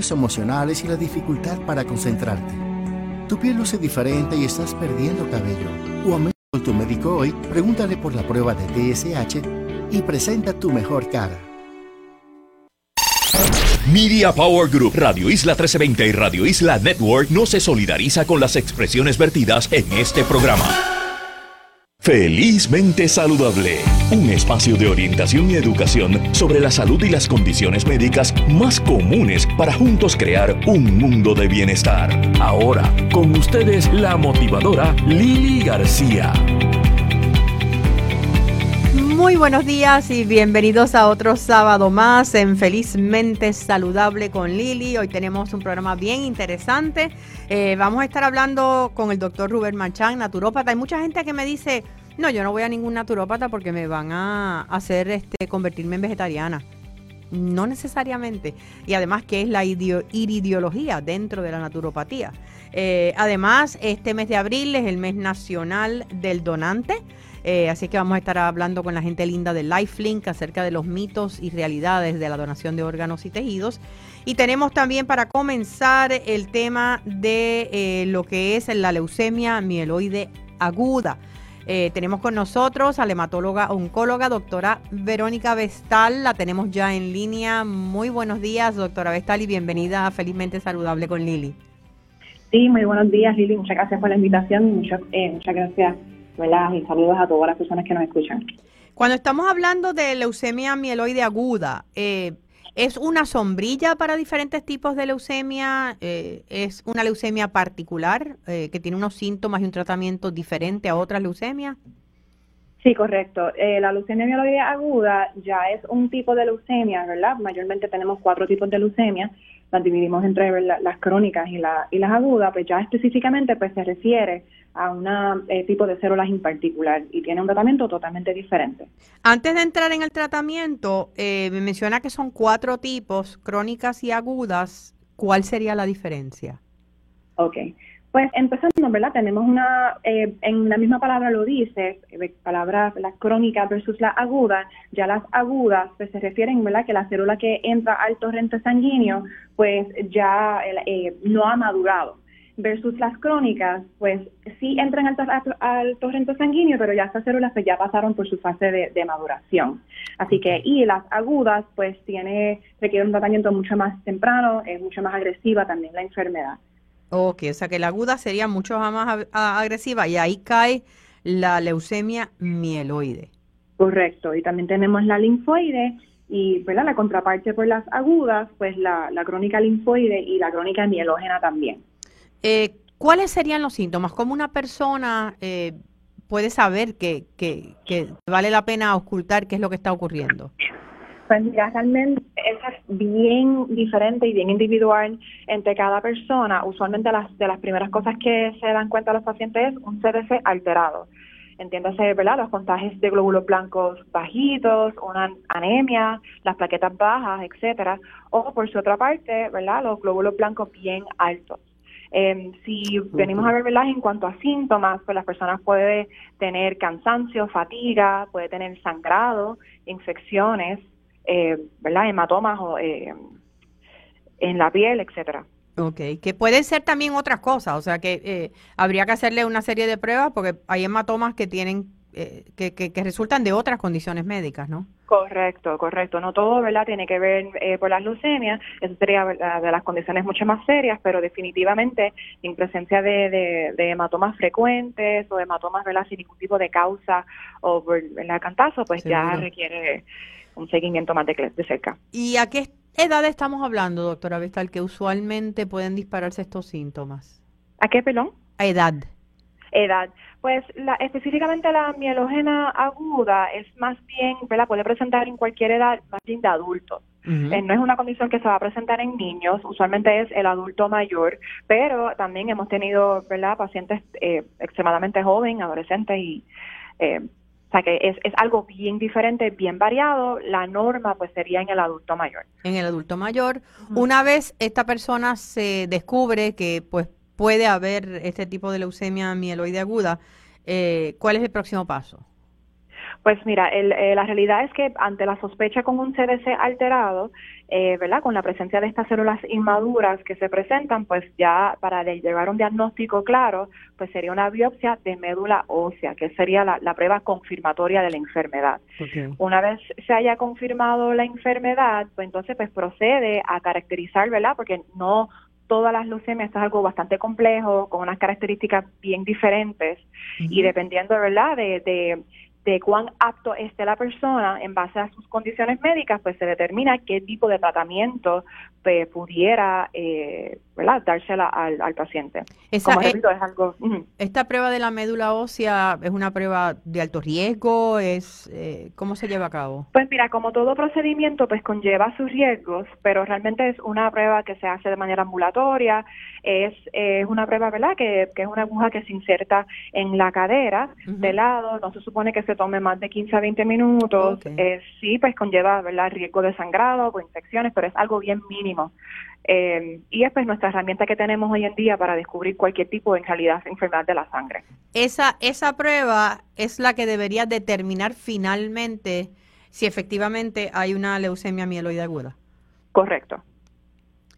fluctuaciones emocionales y la dificultad para concentrarte. Tu piel luce diferente y estás perdiendo cabello. O a con tu médico hoy, pregúntale por la prueba de TSH y presenta tu mejor cara. Media Power Group, Radio Isla 1320 y Radio Isla Network no se solidariza con las expresiones vertidas en este programa. Felizmente Saludable, un espacio de orientación y educación sobre la salud y las condiciones médicas más comunes para juntos crear un mundo de bienestar. Ahora, con ustedes la motivadora Lili García. Muy buenos días y bienvenidos a otro sábado más en Felizmente Saludable con Lili. Hoy tenemos un programa bien interesante. Eh, vamos a estar hablando con el doctor Rubén Manchán, naturópata. Hay mucha gente que me dice, no, yo no voy a ningún naturópata porque me van a hacer este, convertirme en vegetariana. No necesariamente. Y además, ¿qué es la iridiología dentro de la naturopatía? Eh, además, este mes de abril es el mes nacional del donante. Eh, así que vamos a estar hablando con la gente linda de LifeLink acerca de los mitos y realidades de la donación de órganos y tejidos. Y tenemos también para comenzar el tema de eh, lo que es la leucemia mieloide aguda. Eh, tenemos con nosotros a la hematóloga oncóloga, doctora Verónica Vestal. La tenemos ya en línea. Muy buenos días, doctora Vestal, y bienvenida Felizmente Saludable con Lili. Sí, muy buenos días, Lili. Muchas gracias por la invitación. Muchas, muchas gracias y saludos a todas las personas que nos escuchan. Cuando estamos hablando de leucemia mieloide aguda, eh, ¿es una sombrilla para diferentes tipos de leucemia? Eh, ¿Es una leucemia particular eh, que tiene unos síntomas y un tratamiento diferente a otras leucemias? Sí, correcto. la leucemia mieloide aguda ya es un tipo de leucemia, ¿verdad? Mayormente tenemos cuatro tipos de leucemia las dividimos entre las crónicas y, la, y las agudas, pues ya específicamente pues se refiere a un eh, tipo de células en particular y tiene un tratamiento totalmente diferente. Antes de entrar en el tratamiento, eh, me menciona que son cuatro tipos, crónicas y agudas. ¿Cuál sería la diferencia? Ok. Pues empezando, ¿verdad? Tenemos una, eh, en la misma palabra lo dice, eh, palabras, la crónica versus la aguda, ya las agudas pues se refieren, ¿verdad? Que la célula que entra al torrente sanguíneo pues ya eh, no ha madurado versus las crónicas, pues sí entran al, torrente sanguíneo, pero ya estas células pues ya pasaron por su fase de, maduración. Así que, y las agudas, pues tiene, requiere un tratamiento mucho más temprano, es mucho más agresiva también la enfermedad. Ok, o sea que la aguda sería mucho más agresiva y ahí cae la leucemia mieloide. Correcto, y también tenemos la linfoide y ¿verdad? la contraparte por las agudas, pues la, crónica linfoide y la crónica mielógena también. Eh, ¿Cuáles serían los síntomas? ¿Cómo una persona eh, puede saber que, vale la pena ocultar qué es lo que está ocurriendo? Pues mira, realmente es bien diferente y bien individual entre cada persona. Usualmente las de las primeras cosas que se dan cuenta los pacientes es un CDC alterado. Entiéndase, ¿verdad? Los contagios de glóbulos blancos bajitos, una anemia, las plaquetas bajas, etcétera. O por su otra parte, ¿verdad? Los glóbulos blancos bien altos. Eh, si venimos a ver, ¿verdad? En cuanto a síntomas, pues las personas pueden tener cansancio, fatiga, puede tener sangrado, infecciones, eh, ¿verdad? Hematomas o, eh, en la piel, etcétera. Ok, que pueden ser también otras cosas, o sea que eh, habría que hacerle una serie de pruebas porque hay hematomas que tienen, eh, que, que, resultan de otras condiciones médicas, ¿no? Correcto, correcto. No todo, ¿verdad? Tiene que ver eh, por las leucemias. Eso sería de las condiciones mucho más serias, pero definitivamente en presencia de, de, hematomas frecuentes o hematomas, ¿verdad? Sin ningún tipo de causa o por el cantazo, pues ya requiere un seguimiento más de, de cerca. ¿Y a qué edad estamos hablando, doctora Vestal, que usualmente pueden dispararse estos síntomas? ¿A qué, pelón? A edad. Edad. Pues la, específicamente la mielogena aguda es más bien, ¿verdad? Puede presentar en cualquier edad, más bien de adultos. Eh, no es una condición que se va a presentar en niños, usualmente es el adulto mayor, pero también hemos tenido, ¿verdad? Pacientes eh, extremadamente jóvenes, adolescentes y eh, o sea que es, es algo bien diferente, bien variado. La norma pues sería en el adulto mayor. En el adulto mayor. Una vez esta persona se descubre que pues puede haber este tipo de leucemia mieloide aguda, eh, ¿cuál es el próximo paso? Pues mira, eh, la realidad es que ante la sospecha con un CDC alterado, eh, ¿verdad? Con la presencia de estas células inmaduras que se presentan, pues ya para llevar un diagnóstico claro, pues sería una biopsia de médula ósea, que sería la, prueba confirmatoria de la enfermedad. Una vez se haya confirmado la enfermedad, pues entonces pues procede a caracterizar, ¿verdad? Porque no todas las leucemias es algo bastante complejo, con unas características bien diferentes y dependiendo, ¿verdad?, de, de de cuán apto esté la persona en base a sus condiciones médicas, pues se determina qué tipo de tratamiento pues, pudiera eh, ¿verdad? dársela al, al paciente. Como es algo... ¿Esta prueba de la médula ósea es una prueba de alto riesgo? es eh, ¿Cómo se lleva a cabo? Pues mira, como todo procedimiento, pues conlleva sus riesgos, pero realmente es una prueba que se hace de manera ambulatoria, es, es una prueba, ¿verdad?, que, que, es una aguja que se inserta en la cadera de lado, no se supone que se tome más de 15 a 20 minutos, eh, sí, pues conlleva, ¿verdad?, riesgo de sangrado o infecciones, pero es algo bien mínimo. Eh, y es pues nuestra herramienta que tenemos hoy en día para descubrir cualquier tipo de en realidad enfermedad de la sangre. Esa, esa prueba es la que debería determinar finalmente si efectivamente hay una leucemia mieloide aguda. Correcto.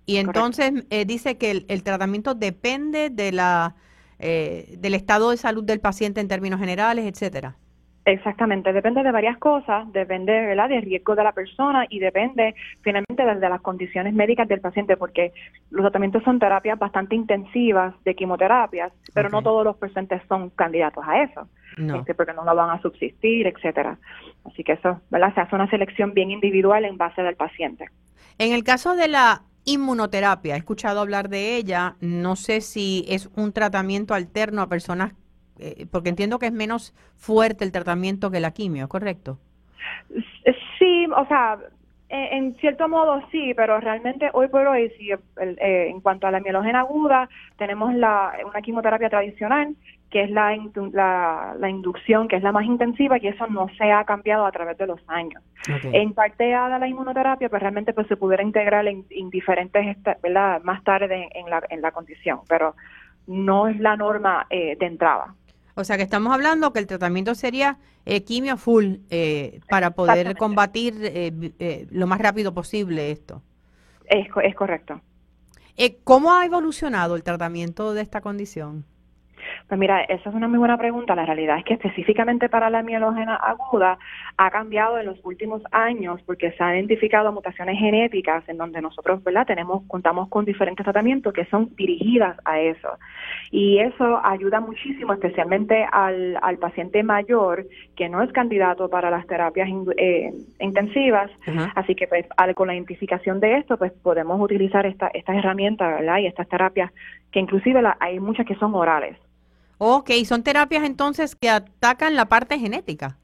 Y entonces eh, dice que el, tratamiento depende de la eh, del estado de salud del paciente en términos generales, etcétera. Exactamente, depende de varias cosas, depende ¿verdad? del riesgo de la persona y depende finalmente de, las condiciones médicas del paciente, porque los tratamientos son terapias bastante intensivas de quimioterapias, pero no todos los pacientes son candidatos a eso, este, porque no lo van a subsistir, etcétera. Así que eso, ¿verdad? Se hace una selección bien individual en base del paciente. En el caso de la inmunoterapia, he escuchado hablar de ella, no sé si es un tratamiento alterno a personas eh, porque entiendo que es menos fuerte el tratamiento que la quimio, ¿correcto? Sí, o sea, en, cierto modo sí, pero realmente hoy por hoy, sí, eh, en cuanto a la mielogena aguda, tenemos la, una quimioterapia tradicional, que es la, la, inducción, que es la más intensiva, y eso no se ha cambiado a través de los años. En parte a la inmunoterapia, pues realmente pues se pudiera integrar en, diferentes, ¿verdad? Más tarde en, la, en la condición, pero no es la norma eh, de entrada. O sea que estamos hablando que el tratamiento sería eh, quimio full eh, para poder combatir eh, eh, lo más rápido posible esto. Es, es correcto. ¿Cómo ha evolucionado el tratamiento de esta condición? Pues mira, esa es una muy buena pregunta. La realidad es que específicamente para la mielógena aguda ha cambiado en los últimos años porque se han identificado mutaciones genéticas en donde nosotros, ¿verdad? Tenemos contamos con diferentes tratamientos que son dirigidas a eso. Y eso ayuda muchísimo especialmente al, al paciente mayor que no es candidato para las terapias eh, intensivas. Así que pues con la identificación de esto pues podemos utilizar esta, estas herramientas, ¿verdad? Y estas terapias que inclusive hay muchas que son orales. Ok, son terapias entonces que atacan la parte genética.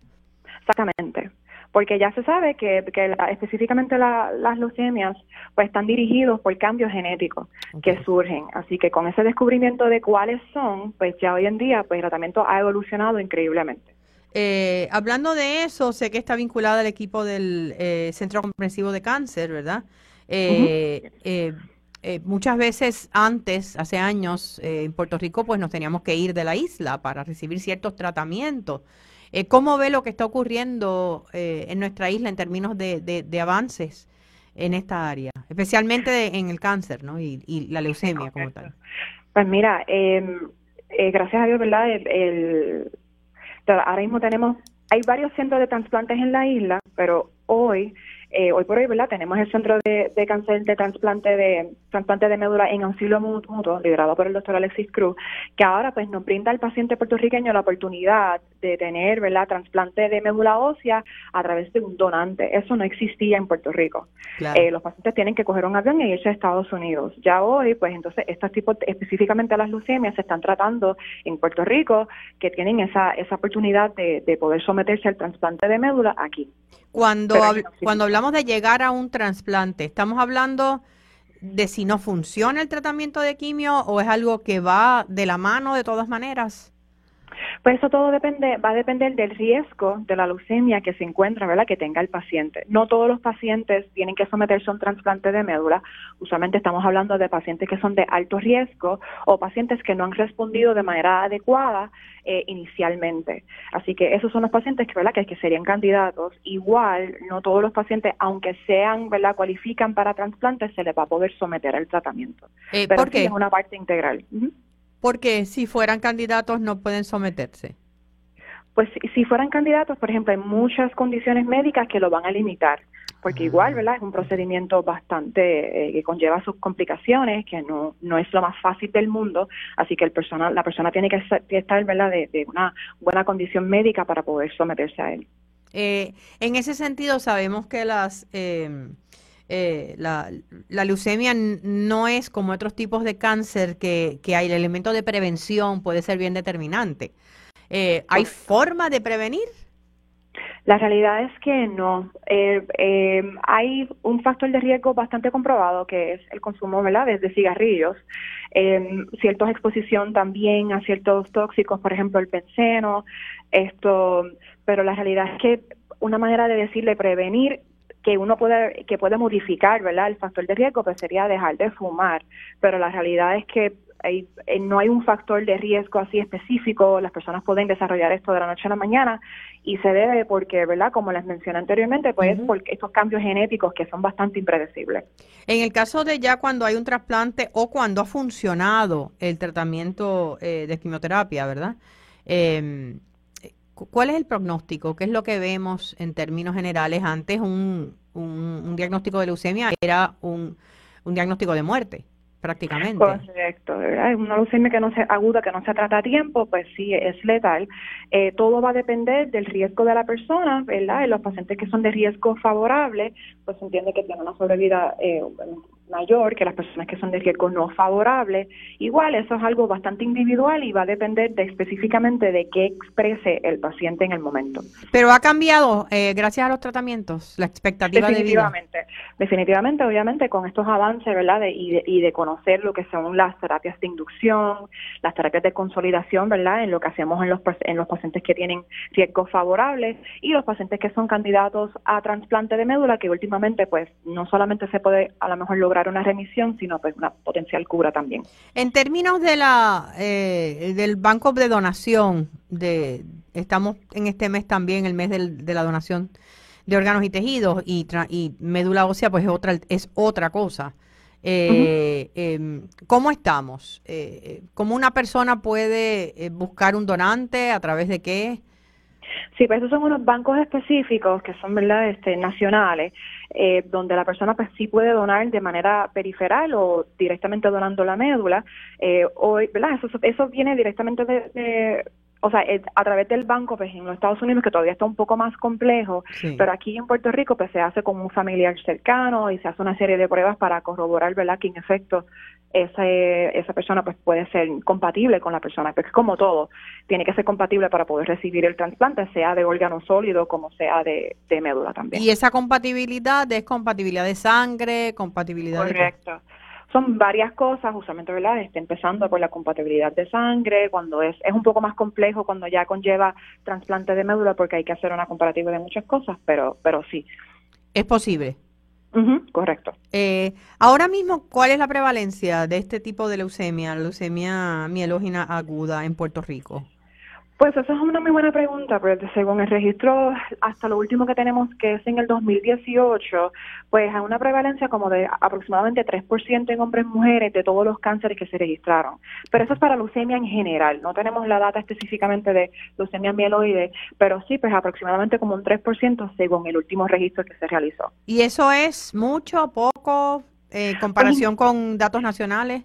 Exactamente, porque ya se sabe que, específicamente las leucemias pues están dirigidos por cambios genéticos que surgen. Así que con ese descubrimiento de cuáles son, pues ya hoy en día pues el tratamiento ha evolucionado increíblemente. Eh, hablando de eso, sé que está vinculada al equipo del eh, Centro Comprensivo de Cáncer, ¿verdad? Eh, eh eh, muchas veces antes, hace años, eh, en Puerto Rico, pues nos teníamos que ir de la isla para recibir ciertos tratamientos. Eh, ¿Cómo ve lo que está ocurriendo en nuestra isla en términos de, avances en esta área, especialmente en el cáncer ¿no? y, la leucemia como tal? Pues mira, em, gracias a Dios, ¿verdad? el, ahora mismo tenemos, hay varios centros de trasplantes en la isla, pero hoy eh, hoy por hoy, ¿verdad? Tenemos el Centro de, Cáncer de Transplante de trasplante de médula en auxilio mutuo, liderado por el doctor Alexis Cruz, que ahora pues nos brinda al paciente puertorriqueño la oportunidad de tener, ¿verdad?, trasplante de médula ósea a través de un donante. Eso no existía en Puerto Rico. Eh, los pacientes tienen que coger un avión y irse a Estados Unidos. Ya hoy, pues entonces, estos tipos, específicamente las leucemias, se están tratando en Puerto Rico, que tienen esa, esa oportunidad de, de poder someterse al trasplante de médula aquí. Cuando, cuando hablamos de llegar a un trasplante, ¿estamos hablando de si no funciona el tratamiento de quimio o es algo que va de la mano de todas maneras? Pues eso todo depende, va a depender del riesgo de la leucemia que se encuentra, ¿verdad? Que tenga el paciente. No todos los pacientes tienen que someterse a un trasplante de médula. Usualmente estamos hablando de pacientes que son de alto riesgo o pacientes que no han respondido de manera adecuada eh, inicialmente. Así que esos son los pacientes que, ¿verdad? Que, serían candidatos. Igual, no todos los pacientes, aunque sean, ¿verdad? Cualifican para trasplantes, se les va a poder someter al tratamiento. Eh, Pero ¿Por qué? es una parte integral. Porque si fueran candidatos no pueden someterse. Pues si, fueran candidatos, por ejemplo, hay muchas condiciones médicas que lo van a limitar, porque igual, ¿verdad? Es un procedimiento bastante eh, que conlleva sus complicaciones, que no, no es lo más fácil del mundo, así que el persona, la persona tiene que, estar, ¿verdad?, de, una buena condición médica para poder someterse a él. Eh, en ese sentido, sabemos que las... Eh, eh, la, leucemia no es como otros tipos de cáncer que, que hay el elemento de prevención puede ser bien determinante. Eh, ¿Hay forma de prevenir? La realidad es que no. Eh, eh, hay un factor de riesgo bastante comprobado que es el consumo ¿verdad? de, cigarrillos, eh, cierta exposición también a ciertos tóxicos, por ejemplo el benceno, esto, pero la realidad es que una manera de decirle prevenir que uno puede que puede modificar, ¿verdad? El factor de riesgo pues sería dejar de fumar, pero la realidad es que hay, eh, no hay un factor de riesgo así específico, las personas pueden desarrollar esto de la noche a la mañana y se debe porque, ¿verdad? Como les mencioné anteriormente, pues porque estos cambios genéticos que son bastante impredecibles. En el caso de ya cuando hay un trasplante o cuando ha funcionado el tratamiento eh, de quimioterapia, ¿verdad? Eh, ¿Cuál es el pronóstico? ¿Qué es lo que vemos en términos generales? Antes un, un, diagnóstico de leucemia era un, un diagnóstico de muerte prácticamente. Correcto, ¿verdad? Una leucemia que no se aguda, que no se trata a tiempo, pues sí, es letal. Eh, todo va a depender del riesgo de la persona, ¿verdad? En los pacientes que son de riesgo favorable, pues entiende que tienen una sobrevida eh, mayor que las personas que son de riesgo no favorable. Igual, eso es algo bastante individual y va a depender de, específicamente de qué exprese el paciente en el momento. Pero ha cambiado eh, gracias a los tratamientos, la expectativa de vida. Definitivamente, obviamente, con estos avances, ¿verdad? y, de, y de conocer lo que son las terapias de inducción, las terapias de consolidación, ¿verdad? En lo que hacemos en los, en los pacientes que tienen riesgos favorables y los pacientes que son candidatos a trasplante de médula, que últimamente, pues, no solamente se puede a lo mejor lograr una remisión, sino pues una potencial cura también. En términos de la eh, del banco de donación, de estamos en este mes también, el mes de la donación de órganos y tejidos y, y médula ósea, pues es otra es otra cosa. Eh, em, ¿Cómo estamos? Eh, ¿Cómo una persona puede eh, buscar un donante? ¿A través de qué? Sí, pues esos son unos bancos específicos que son, ¿verdad?, este, nacionales, eh, donde la persona pues sí puede donar de manera periferal o directamente donando la médula. Eh, ¿verdad? Eso, eso viene directamente de, o sea, a través del banco, pues en los Estados Unidos, que todavía está un poco más complejo, pero aquí en Puerto Rico, pues se hace con un familiar cercano y se hace una serie de pruebas para corroborar, ¿verdad?, que en efecto esa, esa persona pues puede ser compatible con la persona, porque como todo, tiene que ser compatible para poder recibir el trasplante, sea de órgano sólido como sea de, médula también. Y esa compatibilidad es compatibilidad de sangre, compatibilidad Correcto son varias cosas, justamente, ¿verdad? Está empezando por la compatibilidad de sangre, cuando es, es un poco más complejo cuando ya conlleva trasplante de médula porque hay que hacer una comparativa de muchas cosas, pero, pero sí. Es posible. correcto. Eh, ahora mismo, ¿cuál es la prevalencia de este tipo de leucemia, leucemia mielógena aguda en Puerto Rico? Pues esa es una muy buena pregunta, porque según el registro, hasta lo último que tenemos, que es en el 2018, pues hay una prevalencia como de aproximadamente 3% en hombres y mujeres de todos los cánceres que se registraron. Pero eso es para leucemia en general, no tenemos la data específicamente de leucemia mieloide, pero sí, pues aproximadamente como un 3% según el último registro que se realizó. ¿Y eso es mucho, poco, en comparación pues, con datos nacionales?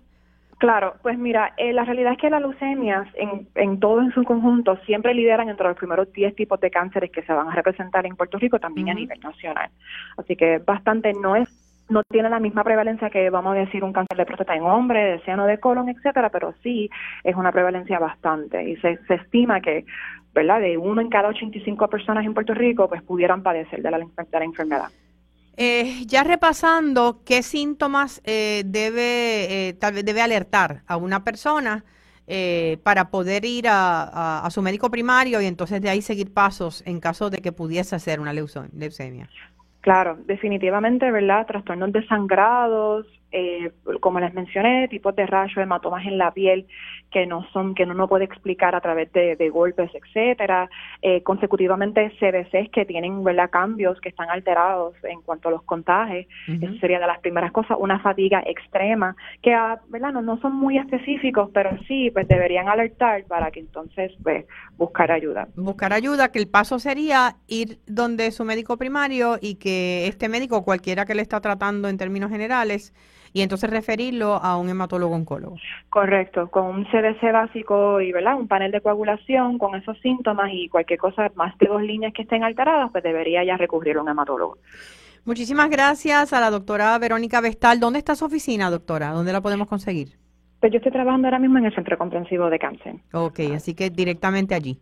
Claro, pues mira, eh, la realidad es que las leucemias en, en todo en su conjunto siempre lideran entre los primeros 10 tipos de cánceres que se van a representar en Puerto Rico, también a nivel nacional. Así que bastante no es no tiene la misma prevalencia que vamos a decir un cáncer de próstata en hombre, de seno de colon, etcétera, pero sí es una prevalencia bastante y se, se estima que, ¿verdad? De uno en cada 85 personas en Puerto Rico pues pudieran padecer de la, de la enfermedad. Eh, ya repasando, ¿qué síntomas eh, debe, eh, tal vez debe alertar a una persona eh, para poder ir a, su médico primario y entonces de ahí seguir pasos en caso de que pudiese ser una leucemia. Claro, definitivamente, ¿verdad? Trastornos desangrados, eh, como les mencioné, tipos de rayos, hematomas en la piel que no son, que uno no puede explicar a través de, golpes, etcétera. Eh, consecutivamente CDCs que tienen ¿verdad? cambios que están alterados en cuanto a los contagios. Eso sería de las primeras cosas. Una fatiga extrema, que ah, ¿verdad? No, no son muy específicos, pero sí, pues deberían alertar para que entonces pues, buscar ayuda. Buscar ayuda, que el paso sería ir donde su médico primario y que este médico, cualquiera que le está tratando en términos generales, y entonces referirlo a un hematólogo oncólogo. Correcto, con un CDC básico y ¿verdad? un panel de coagulación con esos síntomas y cualquier cosa más de dos líneas que estén alteradas, pues debería ya recurrir a un hematólogo. Muchísimas gracias a la doctora Verónica Vestal. ¿Dónde está su oficina, doctora? ¿Dónde la podemos conseguir? Pues yo estoy trabajando ahora mismo en el Centro Comprensivo de Cáncer. Ok, así que directamente allí.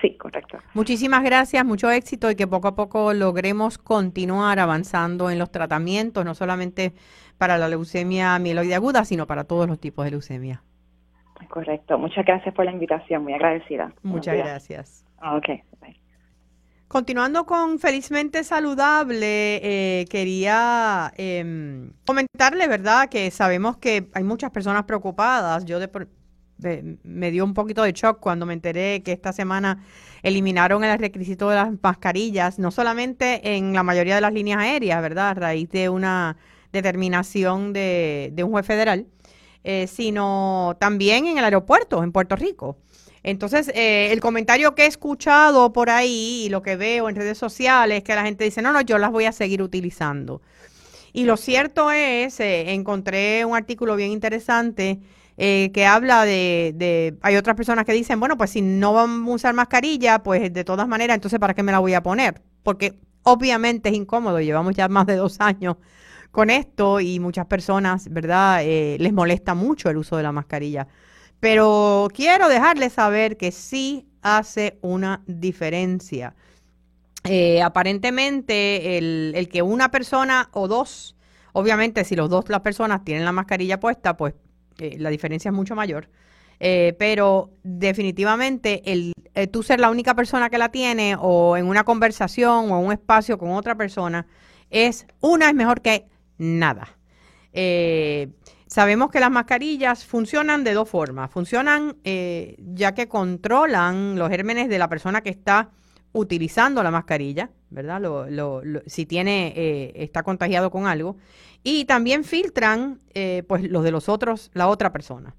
Sí, correcto. Muchísimas gracias, mucho éxito y que poco a poco logremos continuar avanzando en los tratamientos, no solamente para la leucemia mieloide aguda, sino para todos los tipos de leucemia. Correcto. Muchas gracias por la invitación. Muy agradecida. Muchas gracias. Ah, ok. Continuando con Felizmente Saludable, eh, quería em, comentarle, ¿verdad?, que sabemos que hay muchas personas preocupadas. Yo me dio un poquito de shock cuando me enteré que esta semana eliminaron el requisito de las mascarillas, no solamente en la mayoría de las líneas aéreas, ¿verdad?, a raíz de una determinación de, un juez federal, eh, sino también en el aeropuerto, en Puerto Rico. Entonces, eh, el comentario que he escuchado por ahí y lo que veo en redes sociales es que la gente dice, no, no, yo las voy a seguir utilizando. Y lo cierto es, eh, encontré un artículo bien interesante que habla de, hay otras personas que dicen, bueno, pues si no vamos a usar mascarilla, pues de todas maneras, entonces ¿para qué me la voy a poner? Porque obviamente es incómodo, llevamos ya más de dos años con esto y muchas personas, ¿verdad? Eh, les molesta mucho el uso de la mascarilla. Pero quiero dejarles saber que sí hace una diferencia. Eh, aparentemente, el, que una persona o dos, obviamente si los dos las personas tienen la mascarilla puesta, pues eh, la diferencia es mucho mayor. pero definitivamente el tú ser la única persona que la tiene o en una conversación o en un espacio con otra persona es una es mejor que nada. Eh, sabemos que las mascarillas funcionan de dos formas. Funcionan eh, ya que controlan los gérmenes de la persona que está utilizando la mascarilla, ¿verdad? si tiene, eh, está contagiado con algo. Y también filtran, pues, los de los otros, la otra persona.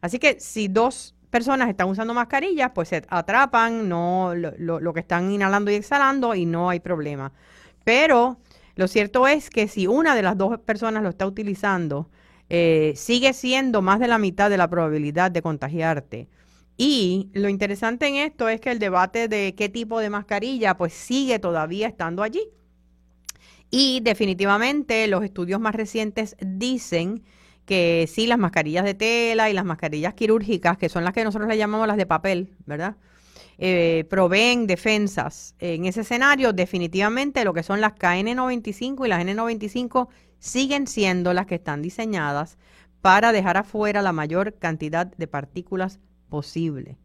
Así que si dos personas están usando mascarillas, pues se atrapan no lo, lo que están inhalando y exhalando y no hay problema. Pero lo cierto es que si una de las dos personas lo está utilizando, eh, sigue siendo más de la mitad de la probabilidad de contagiarte. Y lo interesante en esto es que el debate de qué tipo de mascarilla pues sigue todavía estando allí. Y definitivamente los estudios más recientes dicen que sí, las mascarillas de tela y las mascarillas quirúrgicas, que son las que nosotros le llamamos las de papel, ¿verdad? eh, proveen defensas. En ese escenario, definitivamente lo que son las KN95 y las N95 siguen siendo las que están diseñadas para dejar afuera la mayor cantidad de partículas posible.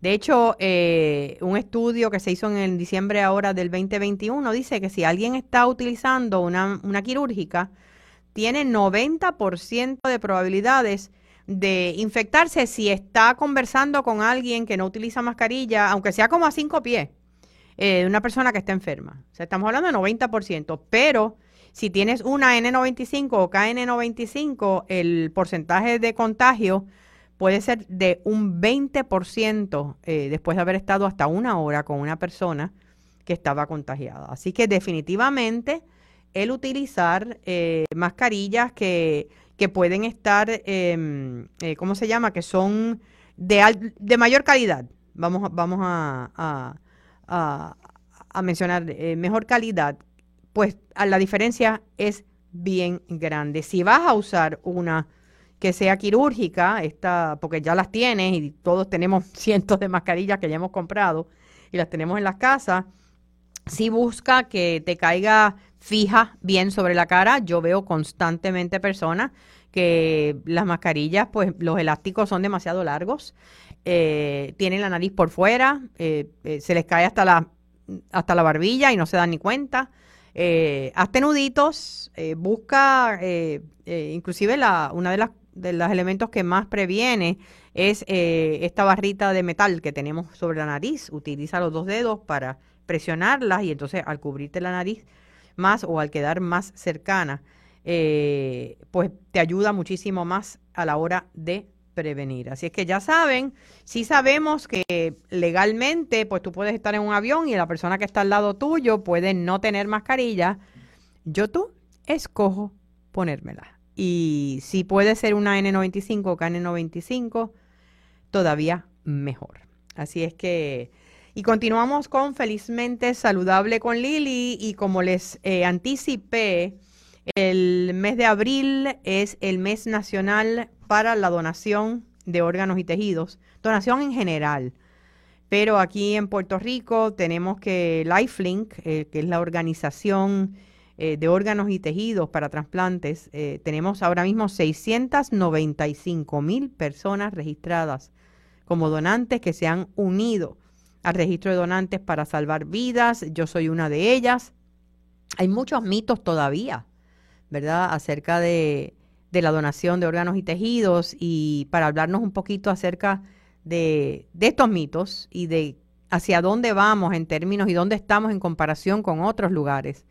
De hecho, eh, un estudio que se hizo en diciembre ahora del 2021 dice que si alguien está utilizando una, una quirúrgica, tiene 90% de probabilidades de infectarse si está conversando con alguien que no utiliza mascarilla, aunque sea como a cinco pies, eh, una persona que está enferma. O sea, estamos hablando de 90%, pero si tienes una N95 o KN95, el porcentaje de contagio puede ser de un 20% eh, después de haber estado hasta una hora con una persona que estaba contagiada. Así que definitivamente el utilizar eh, mascarillas que que pueden estar, eh, eh, ¿cómo se llama? Que son de, de mayor calidad. Vamos, vamos a, a, mencionar eh, mejor calidad. Pues la diferencia es bien grande. Si vas a usar una que sea quirúrgica, esta, porque ya las tienes y todos tenemos cientos de mascarillas que ya hemos comprado y las tenemos en las casas, si busca que te caiga fija bien sobre la cara. Yo veo constantemente personas que las mascarillas, pues los elásticos son demasiado largos, eh, tienen la nariz por fuera, eh, eh, se les cae hasta la, hasta la barbilla y no se dan ni cuenta. hazte nuditos, busca, inclusive la, una de las de los elementos que más previene es esta barrita de metal que tenemos sobre la nariz. Utiliza los dos dedos para presionarlas y entonces al cubrirte la nariz más o al quedar más cercana, eh, pues te ayuda muchísimo más a la hora de prevenir. Así es que ya saben, si sabemos que legalmente, pues tú puedes estar en un avión y la persona que está al lado tuyo puede no tener mascarilla, yo tú escojo ponérmela. Y si puede ser una N95 o KN95, todavía mejor. Así es que, y continuamos con Felizmente Saludable con Lili y como les eh, anticipé, el mes de abril es el mes nacional para la donación de órganos y tejidos, donación en general. Pero aquí en Puerto Rico tenemos que Lifelink, eh, que es la organización eh, de órganos y tejidos para trasplantes, eh, tenemos ahora mismo 695 mil personas registradas como donantes que se han unido al registro de donantes para salvar vidas. Yo soy una de ellas. Hay muchos mitos todavía ¿verdad? Acerca de, la donación de órganos y tejidos y para hablarnos un poquito acerca de, estos mitos y de hacia dónde vamos en términos y dónde estamos en comparación con otros lugares.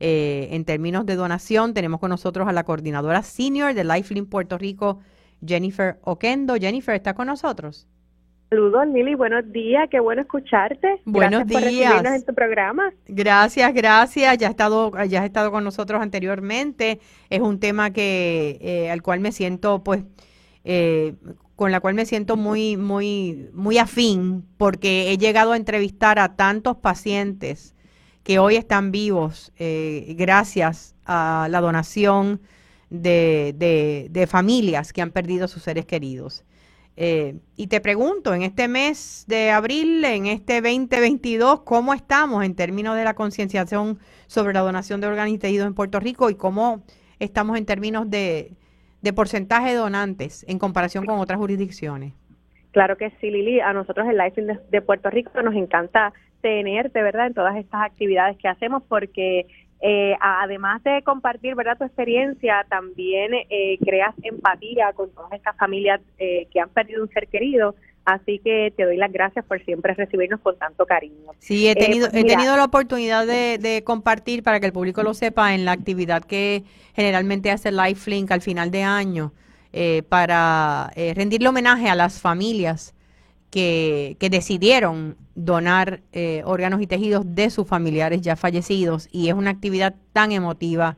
Eh, en términos de donación, tenemos con nosotros a la coordinadora senior de Lifelink Puerto Rico, Jennifer Oquendo. Jennifer, ¿está con nosotros? Saludos, Lili. Buenos días. Qué bueno escucharte. Buenos gracias días. Por en tu programa. Gracias, gracias. Ya has estado, ya has estado con nosotros anteriormente. Es un tema que eh, al cual me siento, pues, eh, con la cual me siento muy, muy, muy afín, porque he llegado a entrevistar a tantos pacientes que hoy están vivos eh, gracias a la donación de, de, de familias que han perdido sus seres queridos. Eh, y te pregunto, en este mes de abril, en este 2022, ¿cómo estamos en términos de la concienciación sobre la donación de órganos y tejidos en Puerto Rico y cómo estamos en términos de, porcentaje de donantes en comparación con otras jurisdicciones? Claro que sí, Lili. A nosotros en Life de, de Puerto Rico nos encanta tenerte, ¿verdad?, en todas estas actividades que hacemos porque eh, además de compartir verdad tu experiencia, también eh, creas empatía con todas estas familias eh, que han perdido un ser querido. Así que te doy las gracias por siempre recibirnos con tanto cariño. Sí, he tenido, pues he tenido la oportunidad de, compartir para que el público lo sepa en la actividad que generalmente hace Lifelink al final de año para rendirle homenaje a las familias que, decidieron donar eh, órganos y tejidos de sus familiares ya fallecidos y es una actividad tan emotiva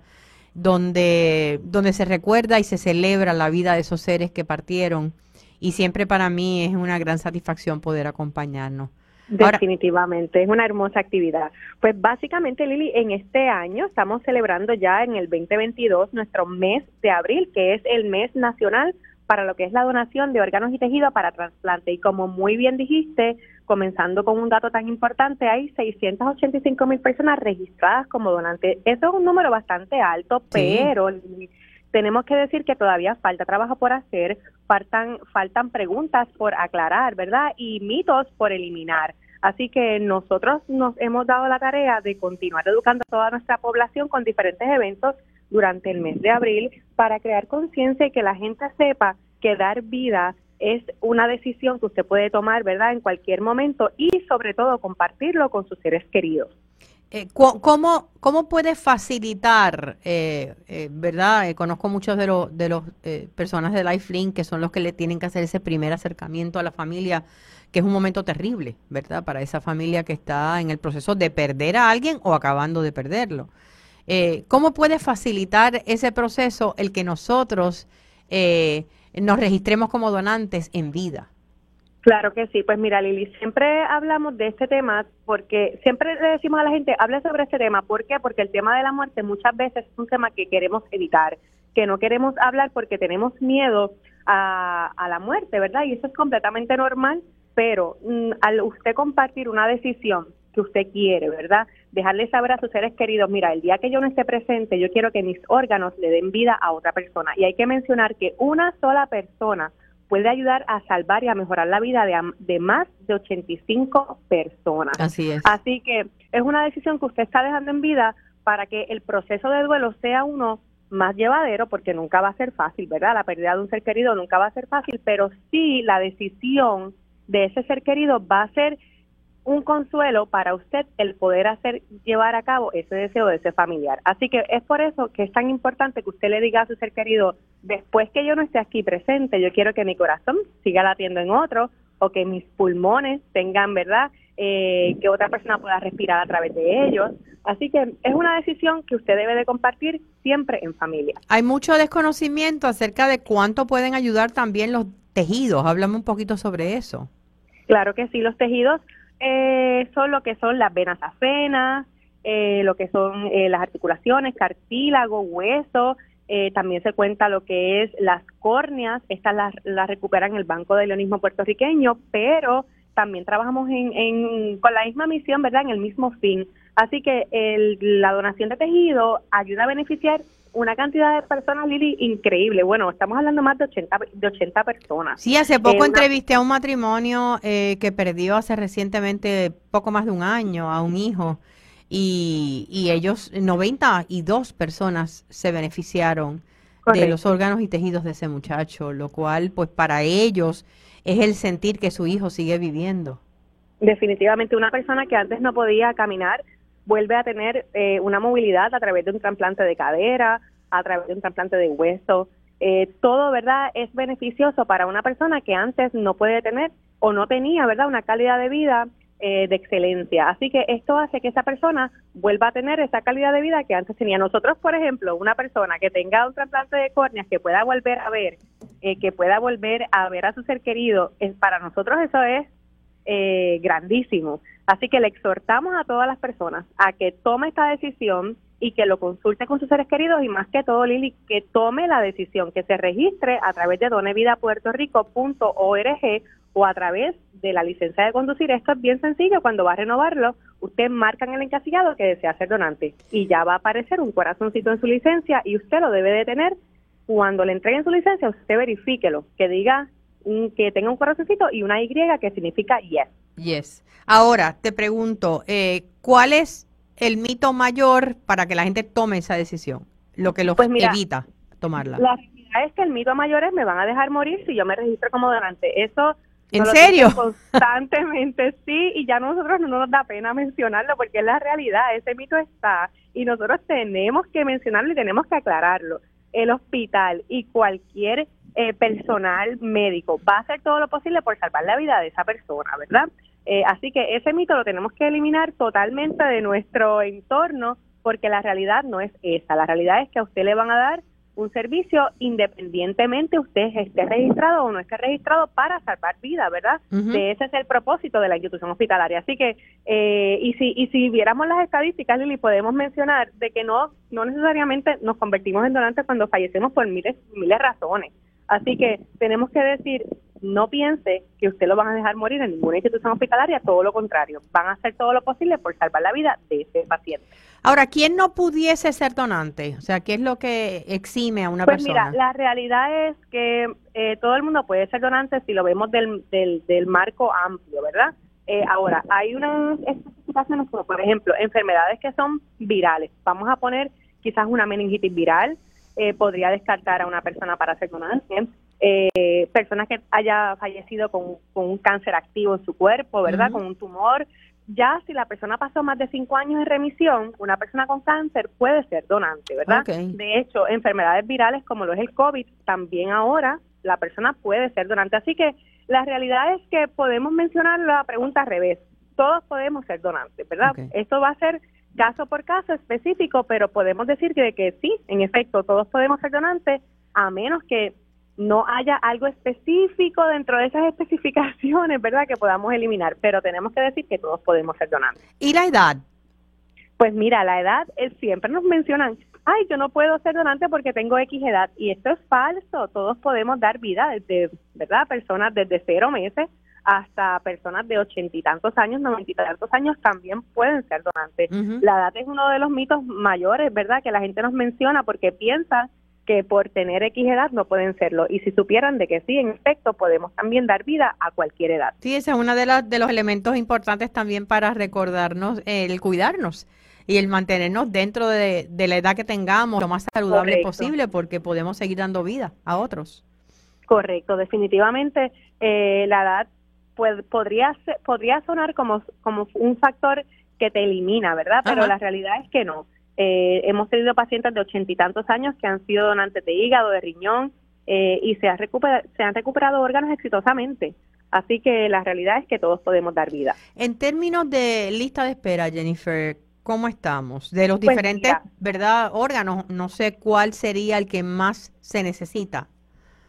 donde, donde se recuerda y se celebra la vida de esos seres que partieron y siempre para mí es una gran satisfacción poder acompañarnos. Definitivamente, es una hermosa actividad. Pues básicamente, Lili, en este año estamos celebrando ya en el 2022 nuestro mes de abril, que es el mes nacional para lo que es la donación de órganos y tejidos para trasplante. Y como muy bien dijiste, comenzando con un dato tan importante, hay 685 mil personas registradas como donantes. Eso es un número bastante alto, pero tenemos que decir que todavía falta trabajo por hacer, faltan, faltan preguntas por aclarar, ¿verdad? Y mitos por eliminar. Así que nosotros nos hemos dado la tarea de continuar educando a toda nuestra población con diferentes eventos durante el mes de abril para crear conciencia y que la gente sepa que dar vida es una decisión que usted puede tomar, ¿verdad?, en cualquier momento y sobre todo compartirlo con sus seres queridos. Eh, ¿cómo, ¿Cómo puede facilitar, eh, eh, verdad? conozco muchos de los de los personas de Lifelink que son los que le tienen que hacer ese primer acercamiento a la familia, que es un momento terrible, ¿verdad? Para esa familia que está en el proceso de perder a alguien o acabando de perderlo. Eh, ¿Cómo puede facilitar ese proceso el que nosotros eh, nos registremos como donantes en vida? Claro que sí, pues mira Lili, siempre hablamos de este tema porque siempre le decimos a la gente, hable sobre este tema, ¿por qué? Porque el tema de la muerte muchas veces es un tema que queremos evitar, que no queremos hablar porque tenemos miedo a, la muerte, ¿verdad? Y eso es completamente normal, pero mm, al usted compartir una decisión que usted quiere, ¿verdad? Dejarle saber a sus seres queridos, mira, el día que yo no esté presente, yo quiero que mis órganos le den vida a otra persona. Y hay que mencionar que una sola persona puede ayudar a salvar y a mejorar la vida de, de más de 85 personas. Así es. Así que es una decisión que usted está dejando en vida para que el proceso de duelo sea uno más llevadero, porque nunca va a ser fácil, ¿verdad? La pérdida de un ser querido nunca va a ser fácil, pero sí la decisión de ese ser querido va a ser un consuelo para usted el poder hacer llevar a cabo ese deseo de ese familiar. Así que es por eso que es tan importante que usted le diga a su ser querido, después que yo no esté aquí presente, yo quiero que mi corazón siga latiendo en otro o que mis pulmones tengan, ¿verdad? Eh, que otra persona pueda respirar a través de ellos. Así que es una decisión que usted debe de compartir siempre en familia. Hay mucho desconocimiento acerca de cuánto pueden ayudar también los tejidos. Háblame un poquito sobre eso. Claro que sí, los tejidos eh, son lo que son las venas afenas, eh, lo que son eh, las articulaciones, cartílago, hueso, eh, también se cuenta lo que es las córneas, estas las, las recuperan el Banco de Leonismo puertorriqueño, pero también trabajamos en, con la misma misión, ¿verdad? En el mismo fin. Así que el, la donación de tejido ayuda a beneficiar una cantidad de personas, Lili, increíble. Bueno, estamos hablando más de 80, de 80 personas. Sí, hace poco entrevisté a un matrimonio eh, que perdió hace recientemente poco más de un año a un hijo y, y ellos, 92 personas se beneficiaron de los órganos y tejidos de ese muchacho, lo cual pues para ellos es el sentir que su hijo sigue viviendo. Definitivamente, una persona que antes no podía caminar vuelve a tener eh, una movilidad a través de un trasplante de cadera, a través de un trasplante de hueso. Eh, todo, ¿verdad?, es beneficioso para una persona que antes no puede tener o no tenía, ¿verdad?, una calidad de vida eh, de excelencia. Así que esto hace que esa persona vuelva a tener esa calidad de vida que antes tenía. Nosotros, por ejemplo, una persona que tenga un trasplante de córneas, que pueda volver a ver, que pueda volver a ver a su ser querido, es, para nosotros eso es grandísimo. Así que le exhortamos a todas las personas a que tome esta decisión y que lo consulte con sus seres queridos y más que todo, Lili, que tome la decisión, que se registre a través de donevidapuertorico.org o a través de la licencia de conducir. Esto es bien sencillo, cuando va a renovarlo, usted marca en el encasillado que desea ser donante y ya va a aparecer un corazoncito en su licencia y usted lo debe de tener. Cuando le entreguen su licencia, usted verifíquelo, que diga que tenga un corazoncito y una Y que significa yes. Yes. Ahora, te pregunto, eh, ¿cuál es el mito mayor para que la gente tome esa decisión? Lo que los pues evita tomarla. La realidad es que el mito mayor es me van a dejar morir si yo me registro como donante. Eso ¿En serio? Constantemente, sí, y ya nosotros no nos da pena mencionarlo porque es la realidad, ese mito está y nosotros tenemos que mencionarlo y tenemos que aclararlo. El hospital y cualquier eh, personal médico va a hacer todo lo posible por salvar la vida de esa persona, ¿verdad? Eh, así que ese mito lo tenemos que eliminar totalmente de nuestro entorno porque la realidad no es esa. La realidad es que a usted le van a dar un servicio independientemente usted esté registrado o no esté registrado para salvar vida, ¿verdad? De ese es el propósito de la institución hospitalaria. Así que, eh, y si y si viéramos las estadísticas, Lili, podemos mencionar de que no no necesariamente nos convertimos en donantes cuando fallecemos por miles miles de razones. Así que tenemos que decir, no piense que usted lo van a dejar morir en ninguna institución hospitalaria, todo lo contrario, van a hacer todo lo posible por salvar la vida de ese paciente. Ahora, ¿quién no pudiese ser donante? O sea, ¿qué es lo que exime a una pues persona? Pues mira, la realidad es que eh, todo el mundo puede ser donante si lo vemos del, del, del marco amplio, ¿verdad? Eh, ahora, hay unas especificaciones como, por ejemplo, enfermedades que son virales. Vamos a poner quizás una meningitis viral, eh, podría descartar a una persona para ser donante. Eh, personas que haya fallecido con, un cáncer activo en su cuerpo, ¿verdad? Con un tumor. Ya si la persona pasó más de cinco años en remisión, una persona con cáncer puede ser donante, ¿verdad? De hecho, enfermedades virales como lo es el COVID, también ahora la persona puede ser donante. Así que la realidad es que podemos mencionar la pregunta al revés. Todos podemos ser donantes, ¿verdad? Esto va a ser caso por caso específico, pero podemos decir que, que sí, en efecto, todos podemos ser donantes, a menos que no haya algo específico dentro de esas especificaciones, ¿verdad?, que podamos eliminar, pero tenemos que decir que todos podemos ser donantes. ¿Y la edad? Pues mira, la edad, es, siempre nos mencionan, ay, yo no puedo ser donante porque tengo X edad, y esto es falso, todos podemos dar vida desde, ¿verdad?, personas desde cero meses hasta personas de ochenta y tantos años, noventa y tantos años también pueden ser donantes. La edad es uno de los mitos mayores, ¿verdad? Que la gente nos menciona porque piensa que por tener X edad no pueden serlo. Y si supieran de que sí, en efecto, podemos también dar vida a cualquier edad. Sí, ese es uno de, las de los elementos importantes también para recordarnos el cuidarnos y el mantenernos dentro de, la edad que tengamos lo más saludable posible porque podemos seguir dando vida a otros. Correcto, definitivamente eh, la edad podría, podría sonar como, como un factor que te elimina, ¿verdad? Pero la realidad es que no. Eh, hemos tenido pacientes de ochenta y tantos años que han sido donantes de hígado, de riñón, eh, y se, ha se han recuperado órganos exitosamente. Así que la realidad es que todos podemos dar vida. En términos de lista de espera, Jennifer, ¿cómo estamos? De los pues diferentes, ¿verdad? Órganos, no sé cuál sería el que más se necesita.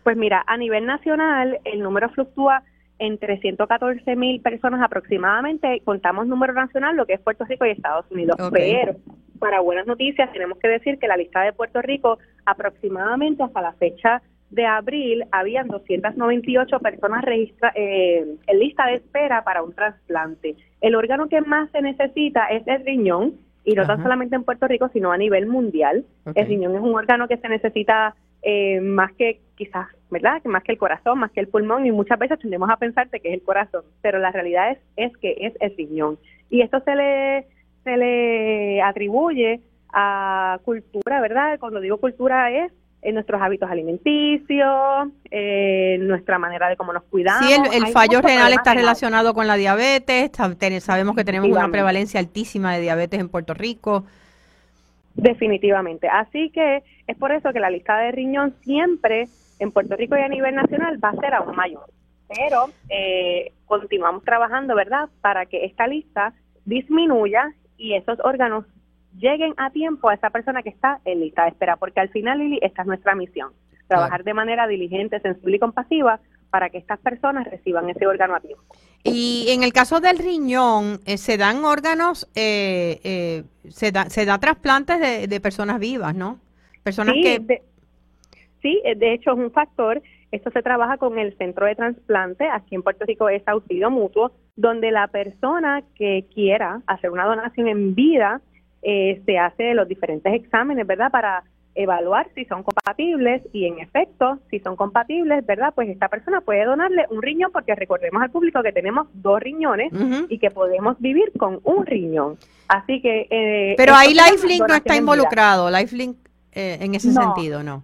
Pues mira, a nivel nacional el número fluctúa entre 114 mil personas aproximadamente, contamos número nacional, lo que es Puerto Rico y Estados Unidos. Pero para buenas noticias tenemos que decir que la lista de Puerto Rico aproximadamente hasta la fecha de abril habían 298 personas registra eh, en lista de espera para un trasplante. El órgano que más se necesita es el riñón y no tan solamente en Puerto Rico, sino a nivel mundial. El riñón es un órgano que se necesita eh, más que quizás, ¿verdad? Que más que el corazón, más que el pulmón y muchas veces tendemos a pensarte que es el corazón, pero la realidad es, es que es el riñón. Y esto se le, se le atribuye a cultura, ¿verdad? Cuando digo cultura es en nuestros hábitos alimenticios, en nuestra manera de cómo nos cuidamos. Sí, el, fallo renal está relacionado con la diabetes, sabemos que tenemos una prevalencia altísima de diabetes en Puerto Rico. Definitivamente. Así que es por eso que la lista de riñón siempre en Puerto Rico y a nivel nacional va a ser aún mayor. Pero eh, continuamos trabajando, ¿verdad?, para que esta lista disminuya y esos órganos lleguen a tiempo a esa persona que está en lista de espera, porque al final, Lili, esta es nuestra misión, trabajar de manera diligente, sensible y compasiva para que estas personas reciban ese órgano a tiempo. Y en el caso del riñón, eh, se dan órganos, eh, eh, se, da, se da trasplantes de, personas vivas, ¿no? Personas sí, que... De, sí, de hecho es un factor. Esto se trabaja con el centro de trasplante, aquí en Puerto Rico es auxilio mutuo, donde la persona que quiera hacer una donación en vida se hace los diferentes exámenes, ¿verdad? Para evaluar si son compatibles y en efecto, si son compatibles, ¿verdad? Pues esta persona puede donarle un riñón porque recordemos al público que tenemos dos riñones y que podemos vivir con un riñón. Así que... Eh, Pero ahí Lifelink no está involucrado, Lifelink eh, en ese sentido, ¿no?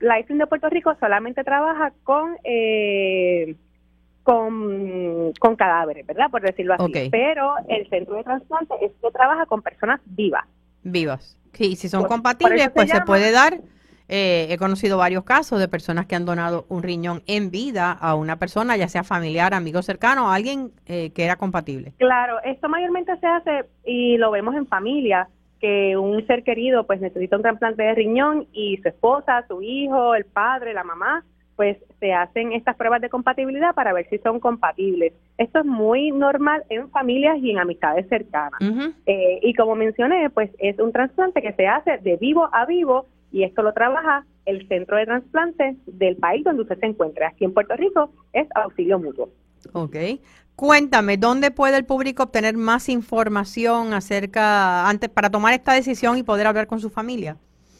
Lifelink de Puerto Rico solamente trabaja con... Eh, con, con cadáveres, ¿verdad? Por decirlo así. Pero el centro de trasplante es que trabaja con personas vivas. Vivas. Sí, si son compatibles, pues se, puede dar. Eh, he conocido varios casos de personas que han donado un riñón en vida a una persona, ya sea familiar, amigo cercano, alguien eh, que era compatible. Claro, esto mayormente se hace y lo vemos en familia, que un ser querido pues necesita un trasplante de riñón y su esposa, su hijo, el padre, la mamá pues se hacen estas pruebas de compatibilidad para ver si son compatibles. Esto es muy normal en familias y en amistades cercanas. Eh, y como mencioné, pues es un trasplante que se hace de vivo a vivo y esto lo trabaja el centro de trasplante del país donde usted se encuentre. Aquí en Puerto Rico es auxilio mutuo. Ok. Cuéntame, ¿dónde puede el público obtener más información acerca, antes, para tomar esta decisión y poder hablar con su familia?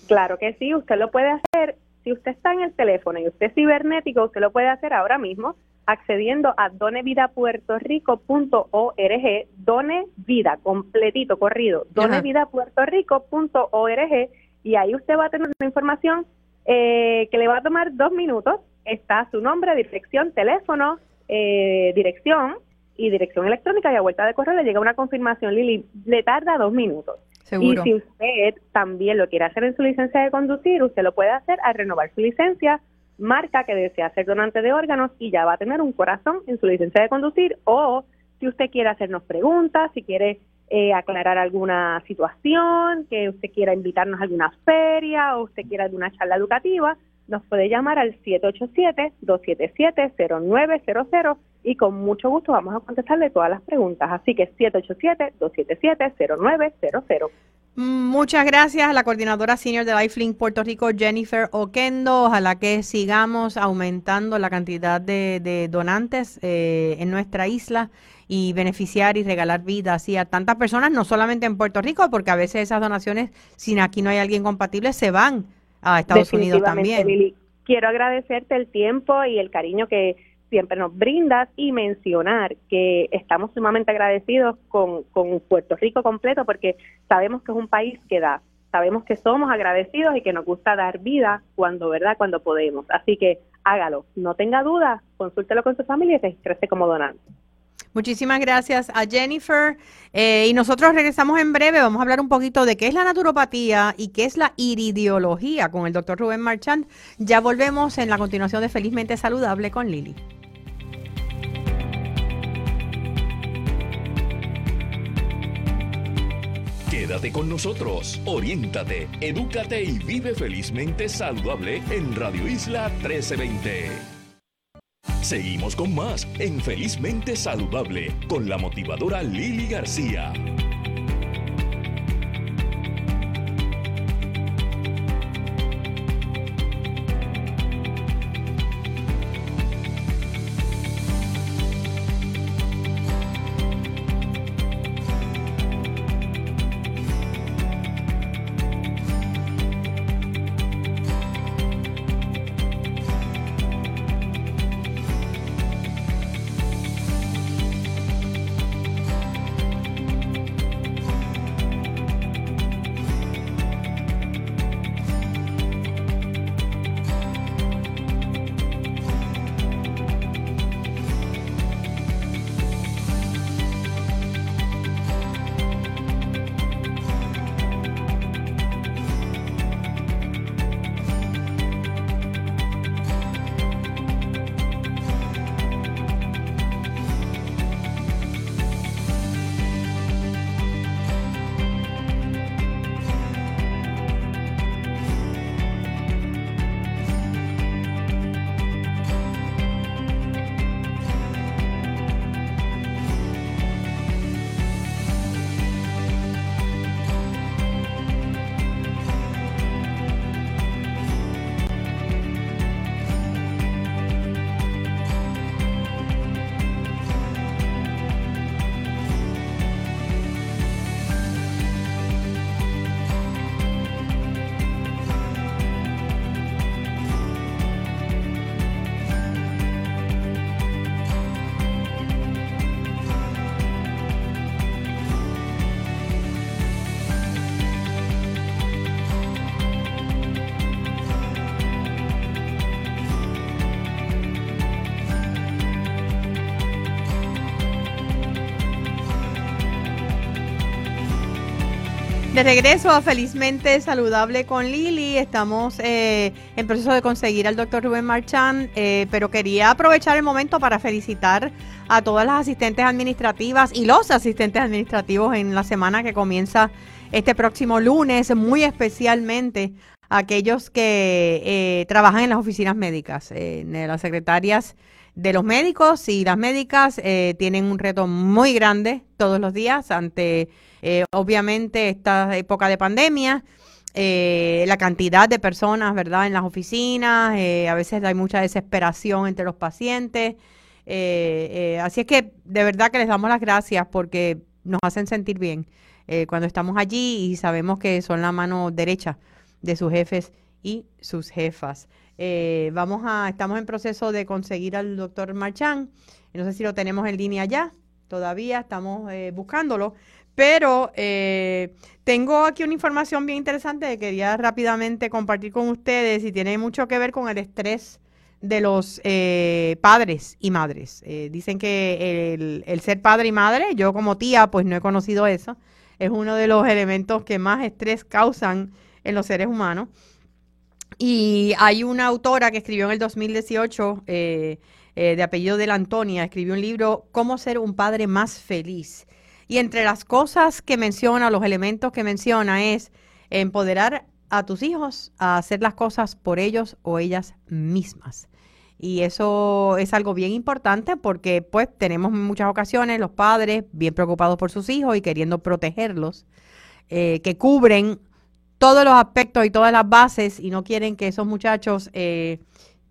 Claro que sí, usted lo puede hacer si usted está en el teléfono y usted es cibernético, usted lo puede hacer ahora mismo accediendo a donevidapuertorico.org, Done Vida, completito, corrido, donevidapuertorico.org, y ahí usted va a tener una información eh, que le va a tomar dos minutos. Está su nombre, dirección, teléfono, eh, dirección y dirección electrónica y a vuelta de correo le llega una confirmación, Lili, le tarda dos minutos. Y si usted también lo quiere hacer en su licencia de conducir, usted lo puede hacer al renovar su licencia, marca que desea ser donante de órganos y ya va a tener un corazón en su licencia de conducir. O si usted quiere hacernos preguntas, si quiere eh, aclarar alguna situación, que usted quiera invitarnos a alguna feria o usted quiera alguna charla educativa, nos puede llamar al 787-277-0900 y con mucho gusto vamos a contestarle todas las preguntas. Así que 787-277-0900. Muchas gracias a la coordinadora senior de Lifelink Puerto Rico, Jennifer Oquendo. Ojalá que sigamos aumentando la cantidad de, donantes eh, en nuestra isla y beneficiar y regalar vida así a tantas personas, no solamente en Puerto Rico, porque a veces esas donaciones, si aquí no hay alguien compatible, se van a Estados Unidos también. Quiero agradecerte el tiempo y el cariño que siempre nos brindas y mencionar que estamos sumamente agradecidos con, con Puerto Rico completo porque sabemos que es un país que da, sabemos que somos agradecidos y que nos gusta dar vida cuando, ¿verdad? Cuando podemos. Así que hágalo, no tenga dudas, consúltelo con su familia y registre como donante. Muchísimas gracias a Jennifer. Eh, y nosotros regresamos en breve. Vamos a hablar un poquito de qué es la naturopatía y qué es la iridiología con el doctor Rubén Marchand. Ya volvemos en la continuación de Felizmente Saludable con Lili. Quédate con nosotros, oriéntate, edúcate y vive felizmente saludable en Radio Isla 1320. Seguimos con más en Felizmente Saludable con la motivadora Lili García. De regreso a Felizmente Saludable con Lili, estamos eh, en proceso de conseguir al doctor Rubén Marchand, eh, pero quería aprovechar el momento para felicitar a todas las asistentes administrativas y los asistentes administrativos en la semana que comienza este próximo lunes, muy especialmente aquellos que eh, trabajan en las oficinas médicas, las secretarias de los médicos y las médicas tienen un reto muy grande todos los días ante eh, obviamente, esta época de pandemia, eh, la cantidad de personas, ¿verdad?, en las oficinas, eh, a veces hay mucha desesperación entre los pacientes. así es que de verdad que les damos las gracias porque nos hacen sentir bien cuando estamos allí y sabemos que son la mano derecha de sus jefes y sus jefas. Vamos a, estamos en proceso de conseguir al doctor Marchán. No sé si lo tenemos en línea ya. Todavía estamos buscándolo. Pero eh, tengo aquí una información bien interesante que quería rápidamente compartir con ustedes y tiene mucho que ver con el estrés de los eh, padres y madres. Eh, dicen que el, el, ser padre y madre, yo como tía, pues no he conocido eso, es uno de los elementos que más estrés causan en los seres humanos. Y hay una autora que escribió en el 2018, de apellido de la Antonia, escribió un libro, Cómo ser un padre más feliz. Y entre las cosas que menciona, los elementos que menciona es empoderar a tus hijos a hacer las cosas por ellos o ellas mismas. Y eso es algo bien importante porque pues tenemos en muchas ocasiones los padres bien preocupados por sus hijos y queriendo protegerlos. eh, que cubren todos los aspectos y todas las bases y no quieren que esos muchachos, eh,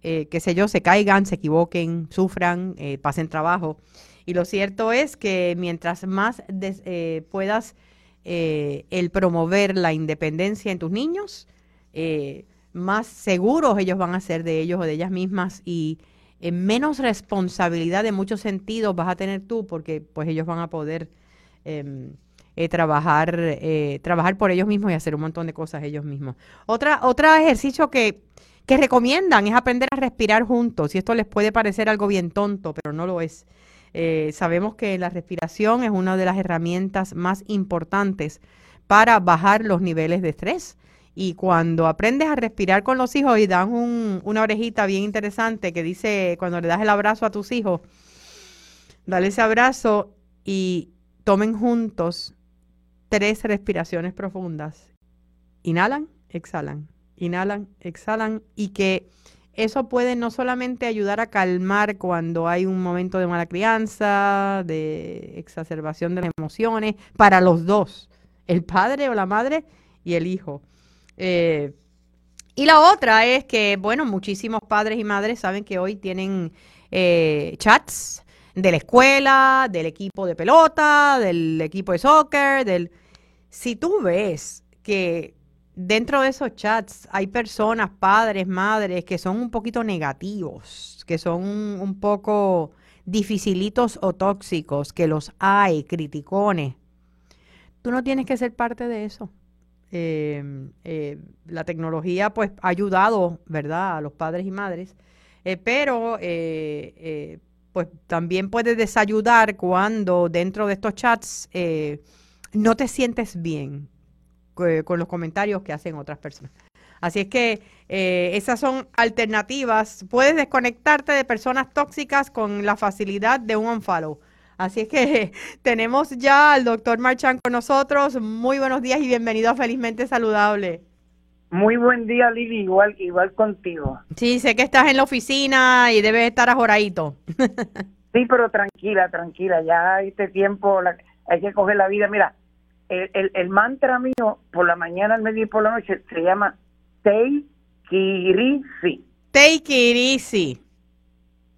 eh, qué sé yo, se caigan, se equivoquen, sufran, eh, pasen trabajo. Y lo cierto es que mientras más puedas el promover la independencia en tus niños, más seguros ellos van a ser de ellos o de ellas mismas y menos responsabilidad en muchos sentidos vas a tener tú porque pues ellos van a poder em, eh, trabajar, eh, trabajar por ellos mismos y hacer un montón de cosas ellos mismos. Otra, otro ejercicio que, que recomiendan es aprender a respirar juntos. Y esto les puede parecer algo bien tonto, pero no lo es. Eh, sabemos que la respiración es una de las herramientas más importantes para bajar los niveles de estrés. Y cuando aprendes a respirar con los hijos y dan una orejita bien interesante que dice, cuando le das el abrazo a tus hijos, dale ese abrazo y tomen juntos tres respiraciones profundas. Inhalan, exhalan, inhalan, exhalan y que eso puede no solamente ayudar a calmar cuando hay un momento de mala crianza, de exacerbación de las emociones, para los dos, el padre o la madre y el hijo. Eh, y la otra es que, bueno, muchísimos padres y madres saben que hoy tienen eh, chats de la escuela, del equipo de pelota, del equipo de soccer, del... Si tú ves que dentro de esos chats hay personas, padres, madres, que son un poquito negativos, que son un poco dificilitos o tóxicos, que los hay, criticones, tú no tienes que ser parte de eso. Em, eh, la tecnología pues ha ayudado, ¿verdad?, a los padres y madres, eh, pero eh, pues también puede desayudar cuando dentro de estos chats eh, no te sientes bien eh, con los comentarios que hacen otras personas. Así es que eh, esas son alternativas. Puedes desconectarte de personas tóxicas con la facilidad de un unfollow. Así es que tenemos ya al doctor Marchán con nosotros. Muy buenos días y bienvenido a Felizmente Saludable. Muy buen día, Lili, igual, igual contigo. Sí, sé que estás en la oficina y debes estar ajoradito. sí, pero tranquila, tranquila, ya este tiempo hay que coger la vida. Mira, el, el, mantra mío por la mañana, al medio y por la noche se llama Take it easy. Take it easy.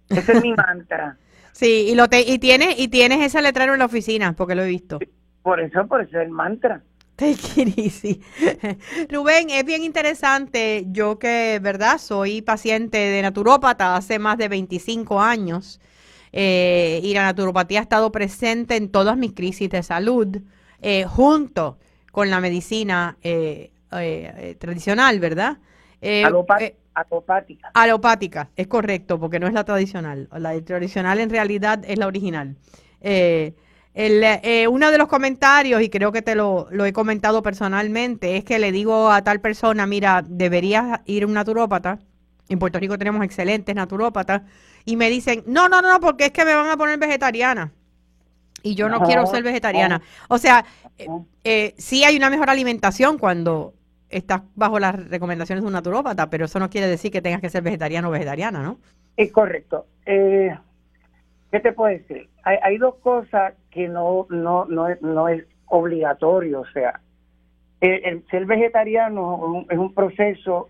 Ese es mi mantra. Sí, y lo te, y tienes y tienes ese letrero en la oficina, porque lo he visto. Por eso, por eso es el mantra. Rubén, es bien interesante. Yo que, ¿verdad? Soy paciente de naturópata hace más de 25 años eh, y la naturopatía ha estado presente en todas mis crisis de salud eh, junto con la medicina eh, tradicional, ¿verdad? alopática. Alopática, es correcto, porque no es la tradicional. La tradicional en realidad es la original. Eh, el, eh, uno de los comentarios, y creo que te lo, he comentado personalmente, es que le digo a tal persona, mira, deberías ir a un naturópata. En Puerto Rico tenemos excelentes naturópatas. Y me dicen, no, no, no, porque es que me van a poner vegetariana. Y yo no, quiero ser vegetariana. O sea, eh, eh, sí hay una mejor alimentación cuando estás bajo las recomendaciones de un naturópata, pero eso no quiere decir que tengas que ser vegetariano o vegetariana, ¿no? Es correcto. Eh, ¿Qué te puedo decir? Hay, dos cosas que no, no, no, es, no es obligatorio, o sea, el, ser vegetariano es un proceso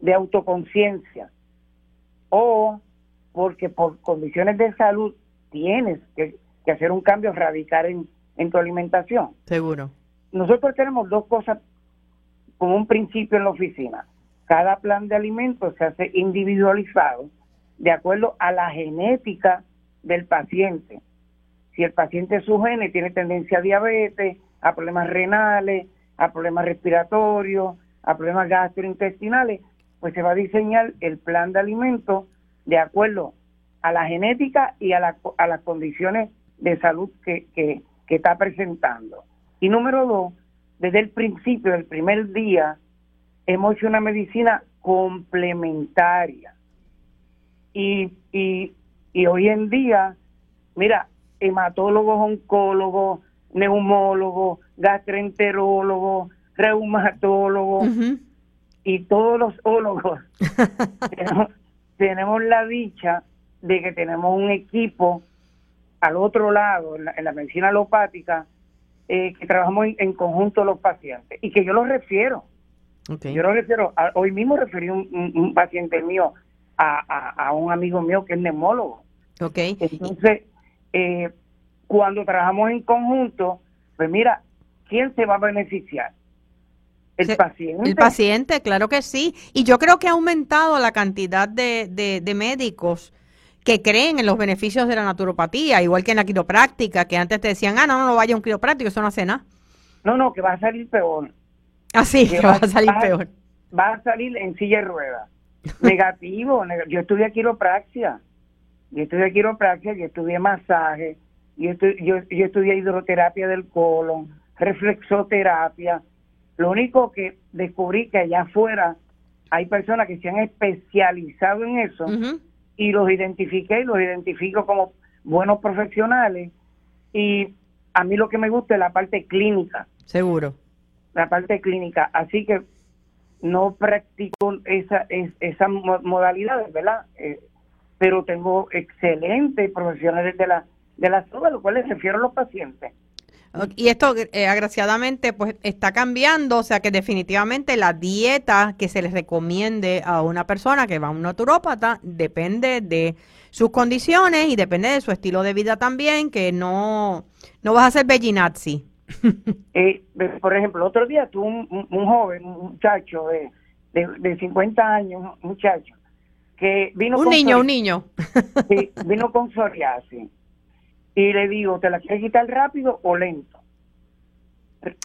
de autoconciencia o porque por condiciones de salud tienes que, hacer un cambio radical en, en tu alimentación. Seguro. Nosotros tenemos dos cosas como un principio en la oficina. Cada plan de alimentos se hace individualizado de acuerdo a la genética del paciente. Si el paciente su genes tiene tendencia a diabetes, a problemas renales, a problemas respiratorios, a problemas gastrointestinales, pues se va a diseñar el plan de alimento de acuerdo a la genética y a, a las condiciones de salud que, que, que está presentando. Y número dos, desde el principio, del primer día, hemos hecho una medicina complementaria. Y, y y hoy en día, mira, hematólogos, oncólogos, neumólogos, gastroenterólogos, reumatólogos y todos los ólogos. Tenemos, la dicha de que tenemos un equipo al otro lado, en la, medicina alopática, eh, que trabajamos en, conjunto los pacientes. Y que yo los refiero. Yo los refiero, hoy mismo referí un, un, paciente mío a, a, un amigo mío que es neumólogo. Okay. Entonces, eh, cuando trabajamos en conjunto, pues mira, ¿quién se va a beneficiar? El paciente. El paciente, claro que sí. Y yo creo que ha aumentado la cantidad de, de, médicos que creen en los beneficios de la naturopatía, igual que en la quiropráctica, que antes te decían, ah, no, no, no vaya a un quiropráctico, eso no hace nada. No, no, que va a salir peor. Ah, sí, que, va, a salir peor. Va a salir en silla de ruedas. negativo, yo estudié quiropraxia, yo estudié quiropraxia, yo estudié masaje, yo, yo, yo estudié hidroterapia del colon, reflexoterapia, lo único que descubrí que allá afuera hay personas que se han especializado en eso y los identifiqué y los identifico como buenos profesionales y a mí lo que me gusta es la parte clínica. Seguro. La parte clínica. Así que no practico esa, esa modalidad, ¿verdad? Eh, pero tengo excelentes profesionales de la, de la salud, a los cuales refiero a los pacientes. Y esto, eh, agraciadamente, pues está cambiando, o sea que definitivamente la dieta que se les recomiende a una persona que va a un naturópata depende de sus condiciones y depende de su estilo de vida también, que no, no vas a ser bellinazzi. Eh, por ejemplo, otro día tuve un, un, joven, un muchacho de, de, de, 50 años, un muchacho, que vino un niño, un niño. sí, vino con psoriasis y le digo, ¿te la quieres quitar rápido o lento?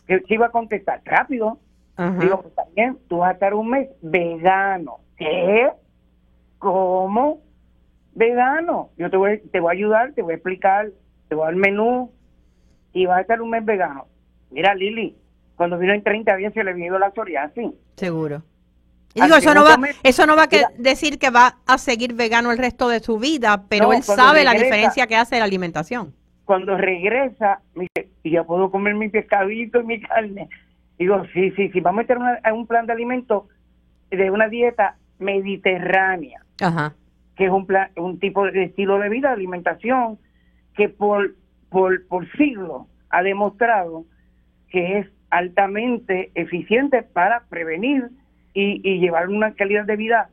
Que iba a contestar, rápido. Digo, pues también, tú vas a estar un mes vegano. ¿Qué? ¿Cómo? Vegano. Yo te voy, te voy a ayudar, te voy a explicar, te voy a dar el menú y vas a estar un mes vegano. Mira, Lili, cuando vino en 30 días se le vino la psoriasis. Seguro. Y digo, eso no, va, eso no va a decir que va a seguir vegano el resto de su vida, pero él sabe la diferencia que hace la alimentación. Cuando regresa, me dice, y ya puedo comer mi pescadito y mi carne. Digo, sí, sí, sí, vamos a meter a un plan de alimento de una dieta mediterránea, que es un, plan, un tipo de estilo de vida, de alimentación, que por, por, por siglos ha demostrado que es altamente eficiente para prevenir y, llevar una calidad de vida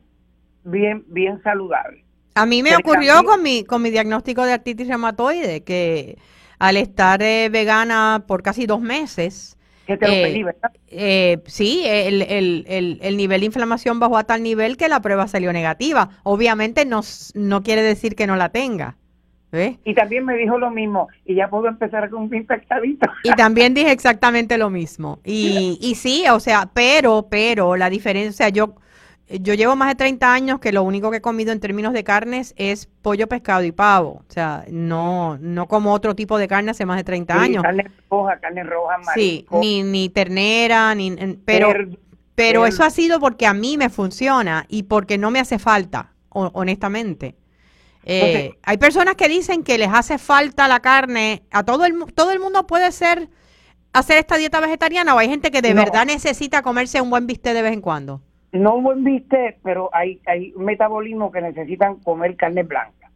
bien, bien saludable. A mí me ocurrió con mi, con mi diagnóstico de artritis reumatoide, que al estar eh, vegana por casi dos meses, que te lo eh, pedí, ¿verdad? Eh, sí, el, el, el, el, nivel de inflamación bajó a tal nivel que la prueba salió negativa. Obviamente no, no quiere decir que no la tenga. Y también me dijo lo mismo, y ya puedo empezar con mi pescadito. Y también dije exactamente lo mismo. Y, y sí, o sea, pero, pero la diferencia, yo, yo llevo más de 30 años que lo único que he comido en términos de carnes es pollo, pescado y pavo. O sea, no, no como otro tipo de carne hace más de 30 años. Carne roja, carne roja, Sí, ni, ni ternera, ni, pero, pero eso ha sido porque a mí me funciona y porque no me hace falta, honestamente. Eh, hay personas que dicen que les hace falta la carne. A todo el todo el mundo puede ser hacer esta dieta vegetariana o hay gente que de verdad necesita comerse un buen bistec de vez en cuando. No un buen bistec, pero hay hay metabolismo que necesitan comer carne blanca.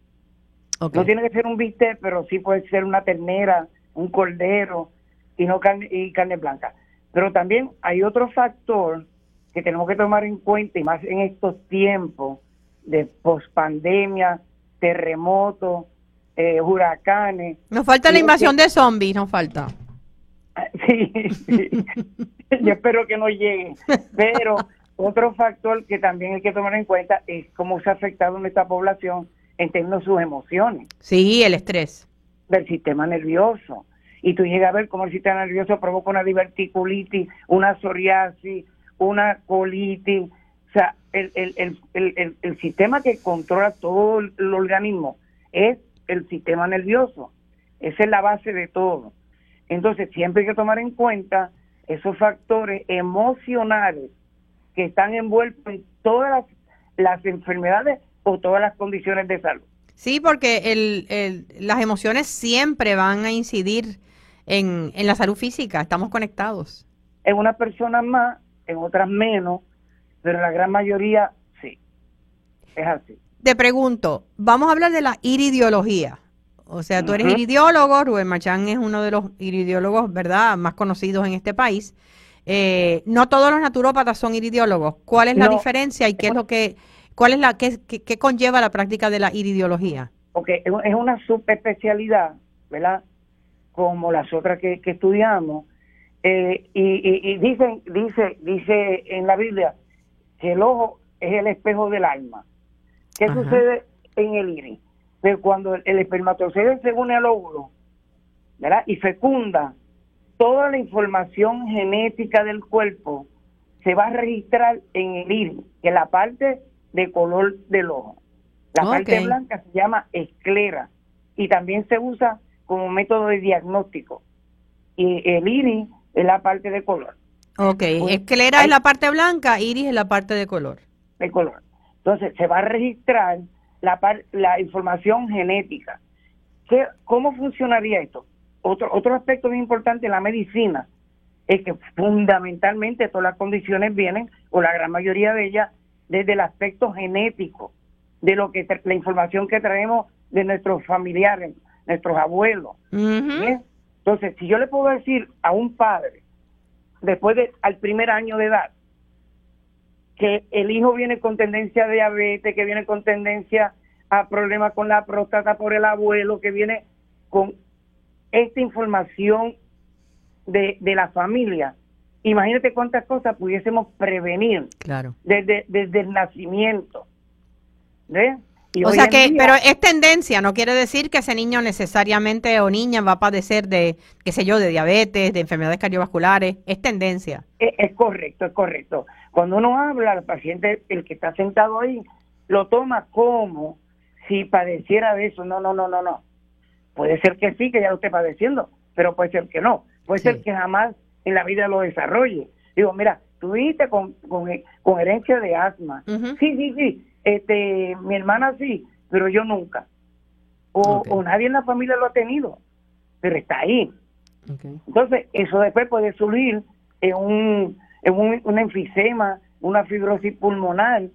No tiene que ser un bistec, pero sí puede ser una ternera, un cordero y no carne y carne blanca. Pero también hay otro factor que tenemos que tomar en cuenta y más en estos tiempos de pospandemia terremotos, eh, huracanes. Nos falta la invasión de zombies, nos falta. Sí, yo espero que no llegue. Pero otro factor que también hay que tomar en cuenta es cómo se ha afectado nuestra población en términos de sus emociones. Sí, el estrés. Del sistema nervioso. Y tú llegas a ver cómo el sistema nervioso provoca una diverticulitis, una psoriasis, una colitis. O sea, el, el, el, el, sistema que controla todo el, organismo es el sistema nervioso. Esa es la base de todo. Entonces, siempre hay que tomar en cuenta esos factores emocionales que están envueltos en todas las, las enfermedades o todas las condiciones de salud. Sí, porque el, las emociones siempre van a incidir en, en la salud física, estamos conectados. En unas personas más, en otras menos, pero la gran mayoría sí. Es así. Te pregunto, vamos a hablar de la iridiología. O sea, tú eres iridiólogo, Rubén Machán es uno de los iridiólogos, ¿verdad?, más conocidos en este país. Eh, no todos los naturópatas son iridiólogos. ¿Cuál es la diferencia y qué es lo que, cuál es la, qué, qué, conlleva la práctica de la iridiología? Ok, es una subespecialidad, ¿verdad? Como las otras que, estudiamos. Eh, y, y, dicen, dice, dice en la Biblia que el ojo es el espejo del alma. ¿Qué sucede en el iris? Que cuando el, espermatozoide se une al óvulo, ¿verdad? Y fecunda, toda la información genética del cuerpo se va a registrar en el iris, que es la parte de color del ojo. La parte blanca se llama esclera y también se usa como método de diagnóstico. Y el iris es la parte de color. Ok, esclera es la parte blanca, iris es la parte de color. De color. Entonces se va a registrar la, la información genética. ¿Qué, ¿Cómo funcionaría esto? Otro, otro aspecto muy importante en la medicina es que fundamentalmente todas las condiciones vienen, o la gran mayoría de ellas, desde el aspecto genético, de lo que la información que traemos de nuestros familiares, nuestros abuelos. Entonces, si yo le puedo decir a un padre, después de al primer año de edad, que el hijo viene con tendencia a diabetes, que viene con tendencia a problemas con la próstata por el abuelo, que viene con esta información de, de la familia. Imagínate cuántas cosas pudiésemos prevenir claro. desde, desde el nacimiento. ¿Ves? O sea que, pero es tendencia, no quiere decir que ese niño necesariamente o niña va a padecer de, qué sé yo, de diabetes, de enfermedades cardiovasculares, es tendencia. Es, correcto, es correcto. Cuando uno habla al paciente, el que está sentado ahí, lo toma como si padeciera de eso. No, no, no, no, no. Puede ser que sí, que ya lo esté padeciendo, pero puede ser que no. Puede ser que jamás en la vida lo desarrolle. Digo, mira, tú viste con, con, herencia de asma. Sí, sí, sí este, mi hermana sí, pero yo nunca. O, nadie en la familia lo ha tenido, pero está ahí. Entonces, eso después puede surgir en un, en un, enfisema, una fibrosis pulmonar,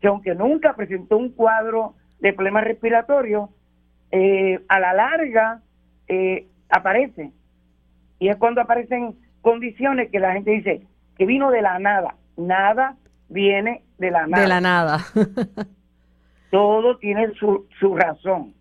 que aunque nunca presentó un cuadro de problemas respiratorios, eh, a la larga eh, aparece. Y es cuando aparecen condiciones que la gente dice que vino de la nada. Nada viene de la nada. De la nada. Todo tiene su, su razón,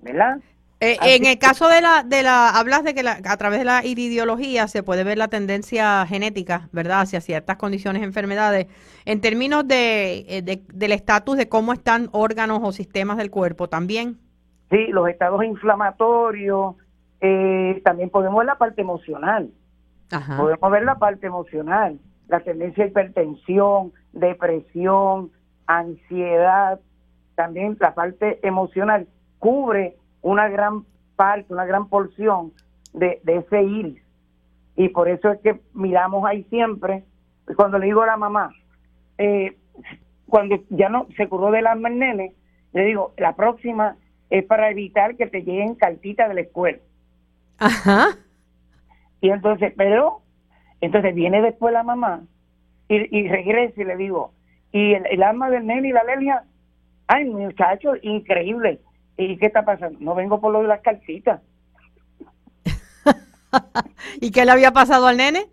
¿verdad? Eh, en el caso de la, de la, hablas de que a través de la iridiología se puede ver la tendencia genética, ¿verdad? Hacia ciertas condiciones, enfermedades. En términos de, eh, del estatus de cómo están órganos o sistemas del cuerpo, ¿también? Sí, los estados inflamatorios, eh, también podemos ver la parte emocional. Podemos ver la parte emocional la tendencia a hipertensión, depresión, ansiedad, también la parte emocional, cubre una gran parte, una gran porción de, ese iris. Y por eso es que miramos ahí siempre, cuando le digo a la mamá, eh, cuando ya no se curó del asma el nene, le digo, la próxima es para evitar que te lleguen cartitas de la escuela. Ajá. Y entonces, pero entonces viene después la mamá y, y regresa y le digo, y el, el alma del nene y la alergia, ay muchacho, increíble. ¿Y qué está pasando? No vengo por lo de las cartitas. ¿Y qué le había pasado al nene?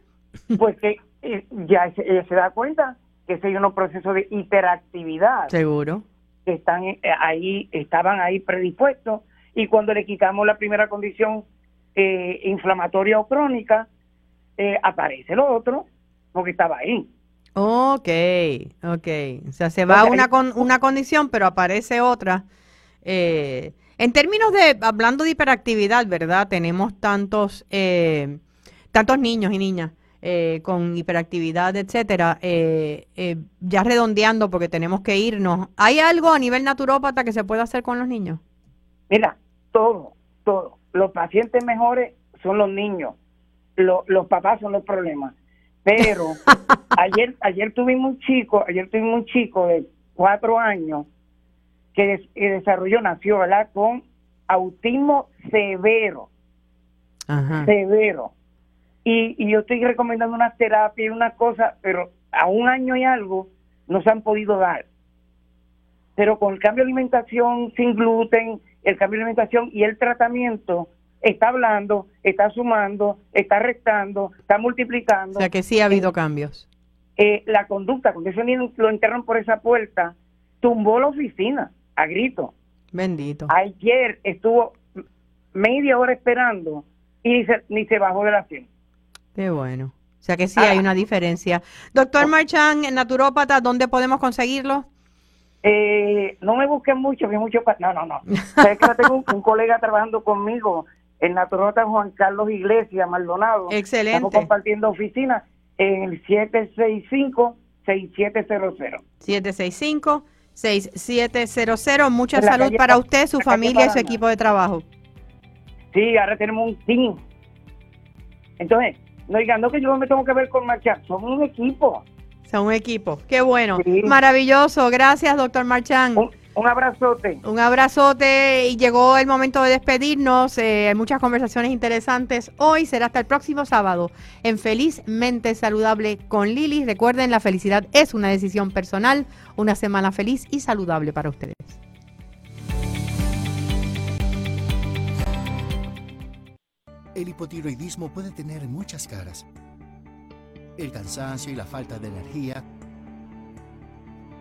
Pues que eh, ya se, se da cuenta que hay unos procesos de hiperactividad. Seguro. Que están eh, ahí, estaban ahí predispuestos y cuando le quitamos la primera condición eh, inflamatoria o crónica, eh, aparece lo otro porque estaba ahí. Ok, ok. O sea, se va una, con, una condición, pero aparece otra. Eh, en términos de, hablando de hiperactividad, ¿verdad? Tenemos tantos, eh, tantos niños y niñas con hiperactividad, etcétera. ya redondeando, porque tenemos que irnos. ¿Hay algo a nivel naturópata que se pueda hacer con los niños? Mira, todo, todo. Los pacientes mejores son los niños los papás son los problemas. Pero ayer ayer tuvimos un chico, ayer tuvimos un chico de cuatro años que, desarrolló, nació, ¿verdad? Con autismo severo. Severo. Y, yo estoy recomendando una terapia y una cosa, pero a un año y algo no se han podido dar. Pero con el cambio de alimentación sin gluten el cambio de alimentación y el tratamiento está hablando, está sumando, está restando, está multiplicando. O sea que sí ha habido cambios. Eh, la conducta, cuando ese niño lo enterran por esa puerta, tumbó la oficina a grito. Bendito. Ayer estuvo media hora esperando y ni se, ni se bajó de la 100. Qué bueno. O sea que sí hay una diferencia. Doctor Marchán, naturópata, ¿dónde podemos conseguirlo? Eh, no me busquen mucho, que mucho... No, no, no. Sabes que tengo un, un colega trabajando conmigo, el naturópata Juan Carlos Iglesias Maldonado. Excelente. Estamos compartiendo oficina en el 765-6700. 765-6700. Mucha la salud para Pa- usted, su familia y su equipo de trabajo. Sí, ahora tenemos un team. Entonces, no digan, no que yo me tengo que ver con Marchán, somos un equipo. Son un equipo. Qué bueno. Sí. Maravilloso. Gracias, doctor Marchán. Un, un abrazote. Un abrazote y llegó el momento de despedirnos. Eh, hay muchas conversaciones interesantes. Hoy será hasta el próximo sábado en Felizmente Saludable con Lili. Recuerden, la felicidad es una decisión personal. Una semana feliz y saludable para ustedes. El hipotiroidismo puede tener muchas caras. El cansancio y la falta de energía,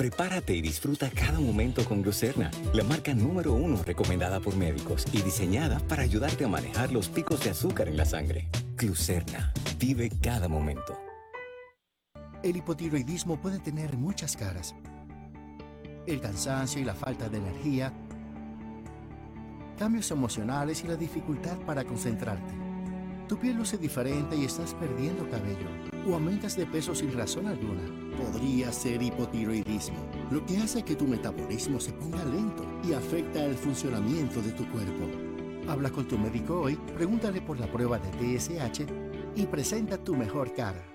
Prepárate y disfruta cada momento con Glucerna, la marca número uno recomendada por médicos y diseñada para ayudarte a manejar los picos de azúcar en la sangre. Glucerna, vive cada momento. El hipotiroidismo puede tener muchas caras. El cansancio y la falta de energía, cambios emocionales y la dificultad para concentrarte. Tu piel luce diferente y estás perdiendo cabello o aumentas de peso sin razón alguna. Podría ser hipotiroidismo, lo que hace que tu metabolismo se ponga lento y afecta el funcionamiento de tu cuerpo. Habla con tu médico hoy, pregúntale por la prueba de TSH y presenta tu mejor cara.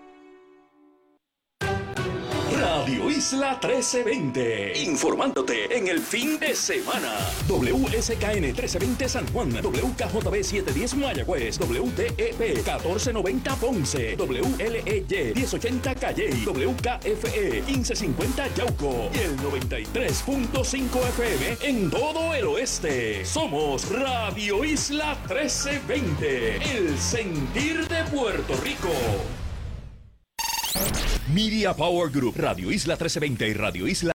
Radio Isla 1320. Informándote en el fin de semana. WSKN 1320 San Juan. WKJB 710 Mayagüez. WTEP 1490 Ponce. WLEY 1080 Calle. WKFE 1550 Yauco. Y el 93.5 FM en todo el oeste. Somos Radio Isla 1320. El sentir de Puerto Rico. Media Power Group, Radio Isla 1320 y Radio Isla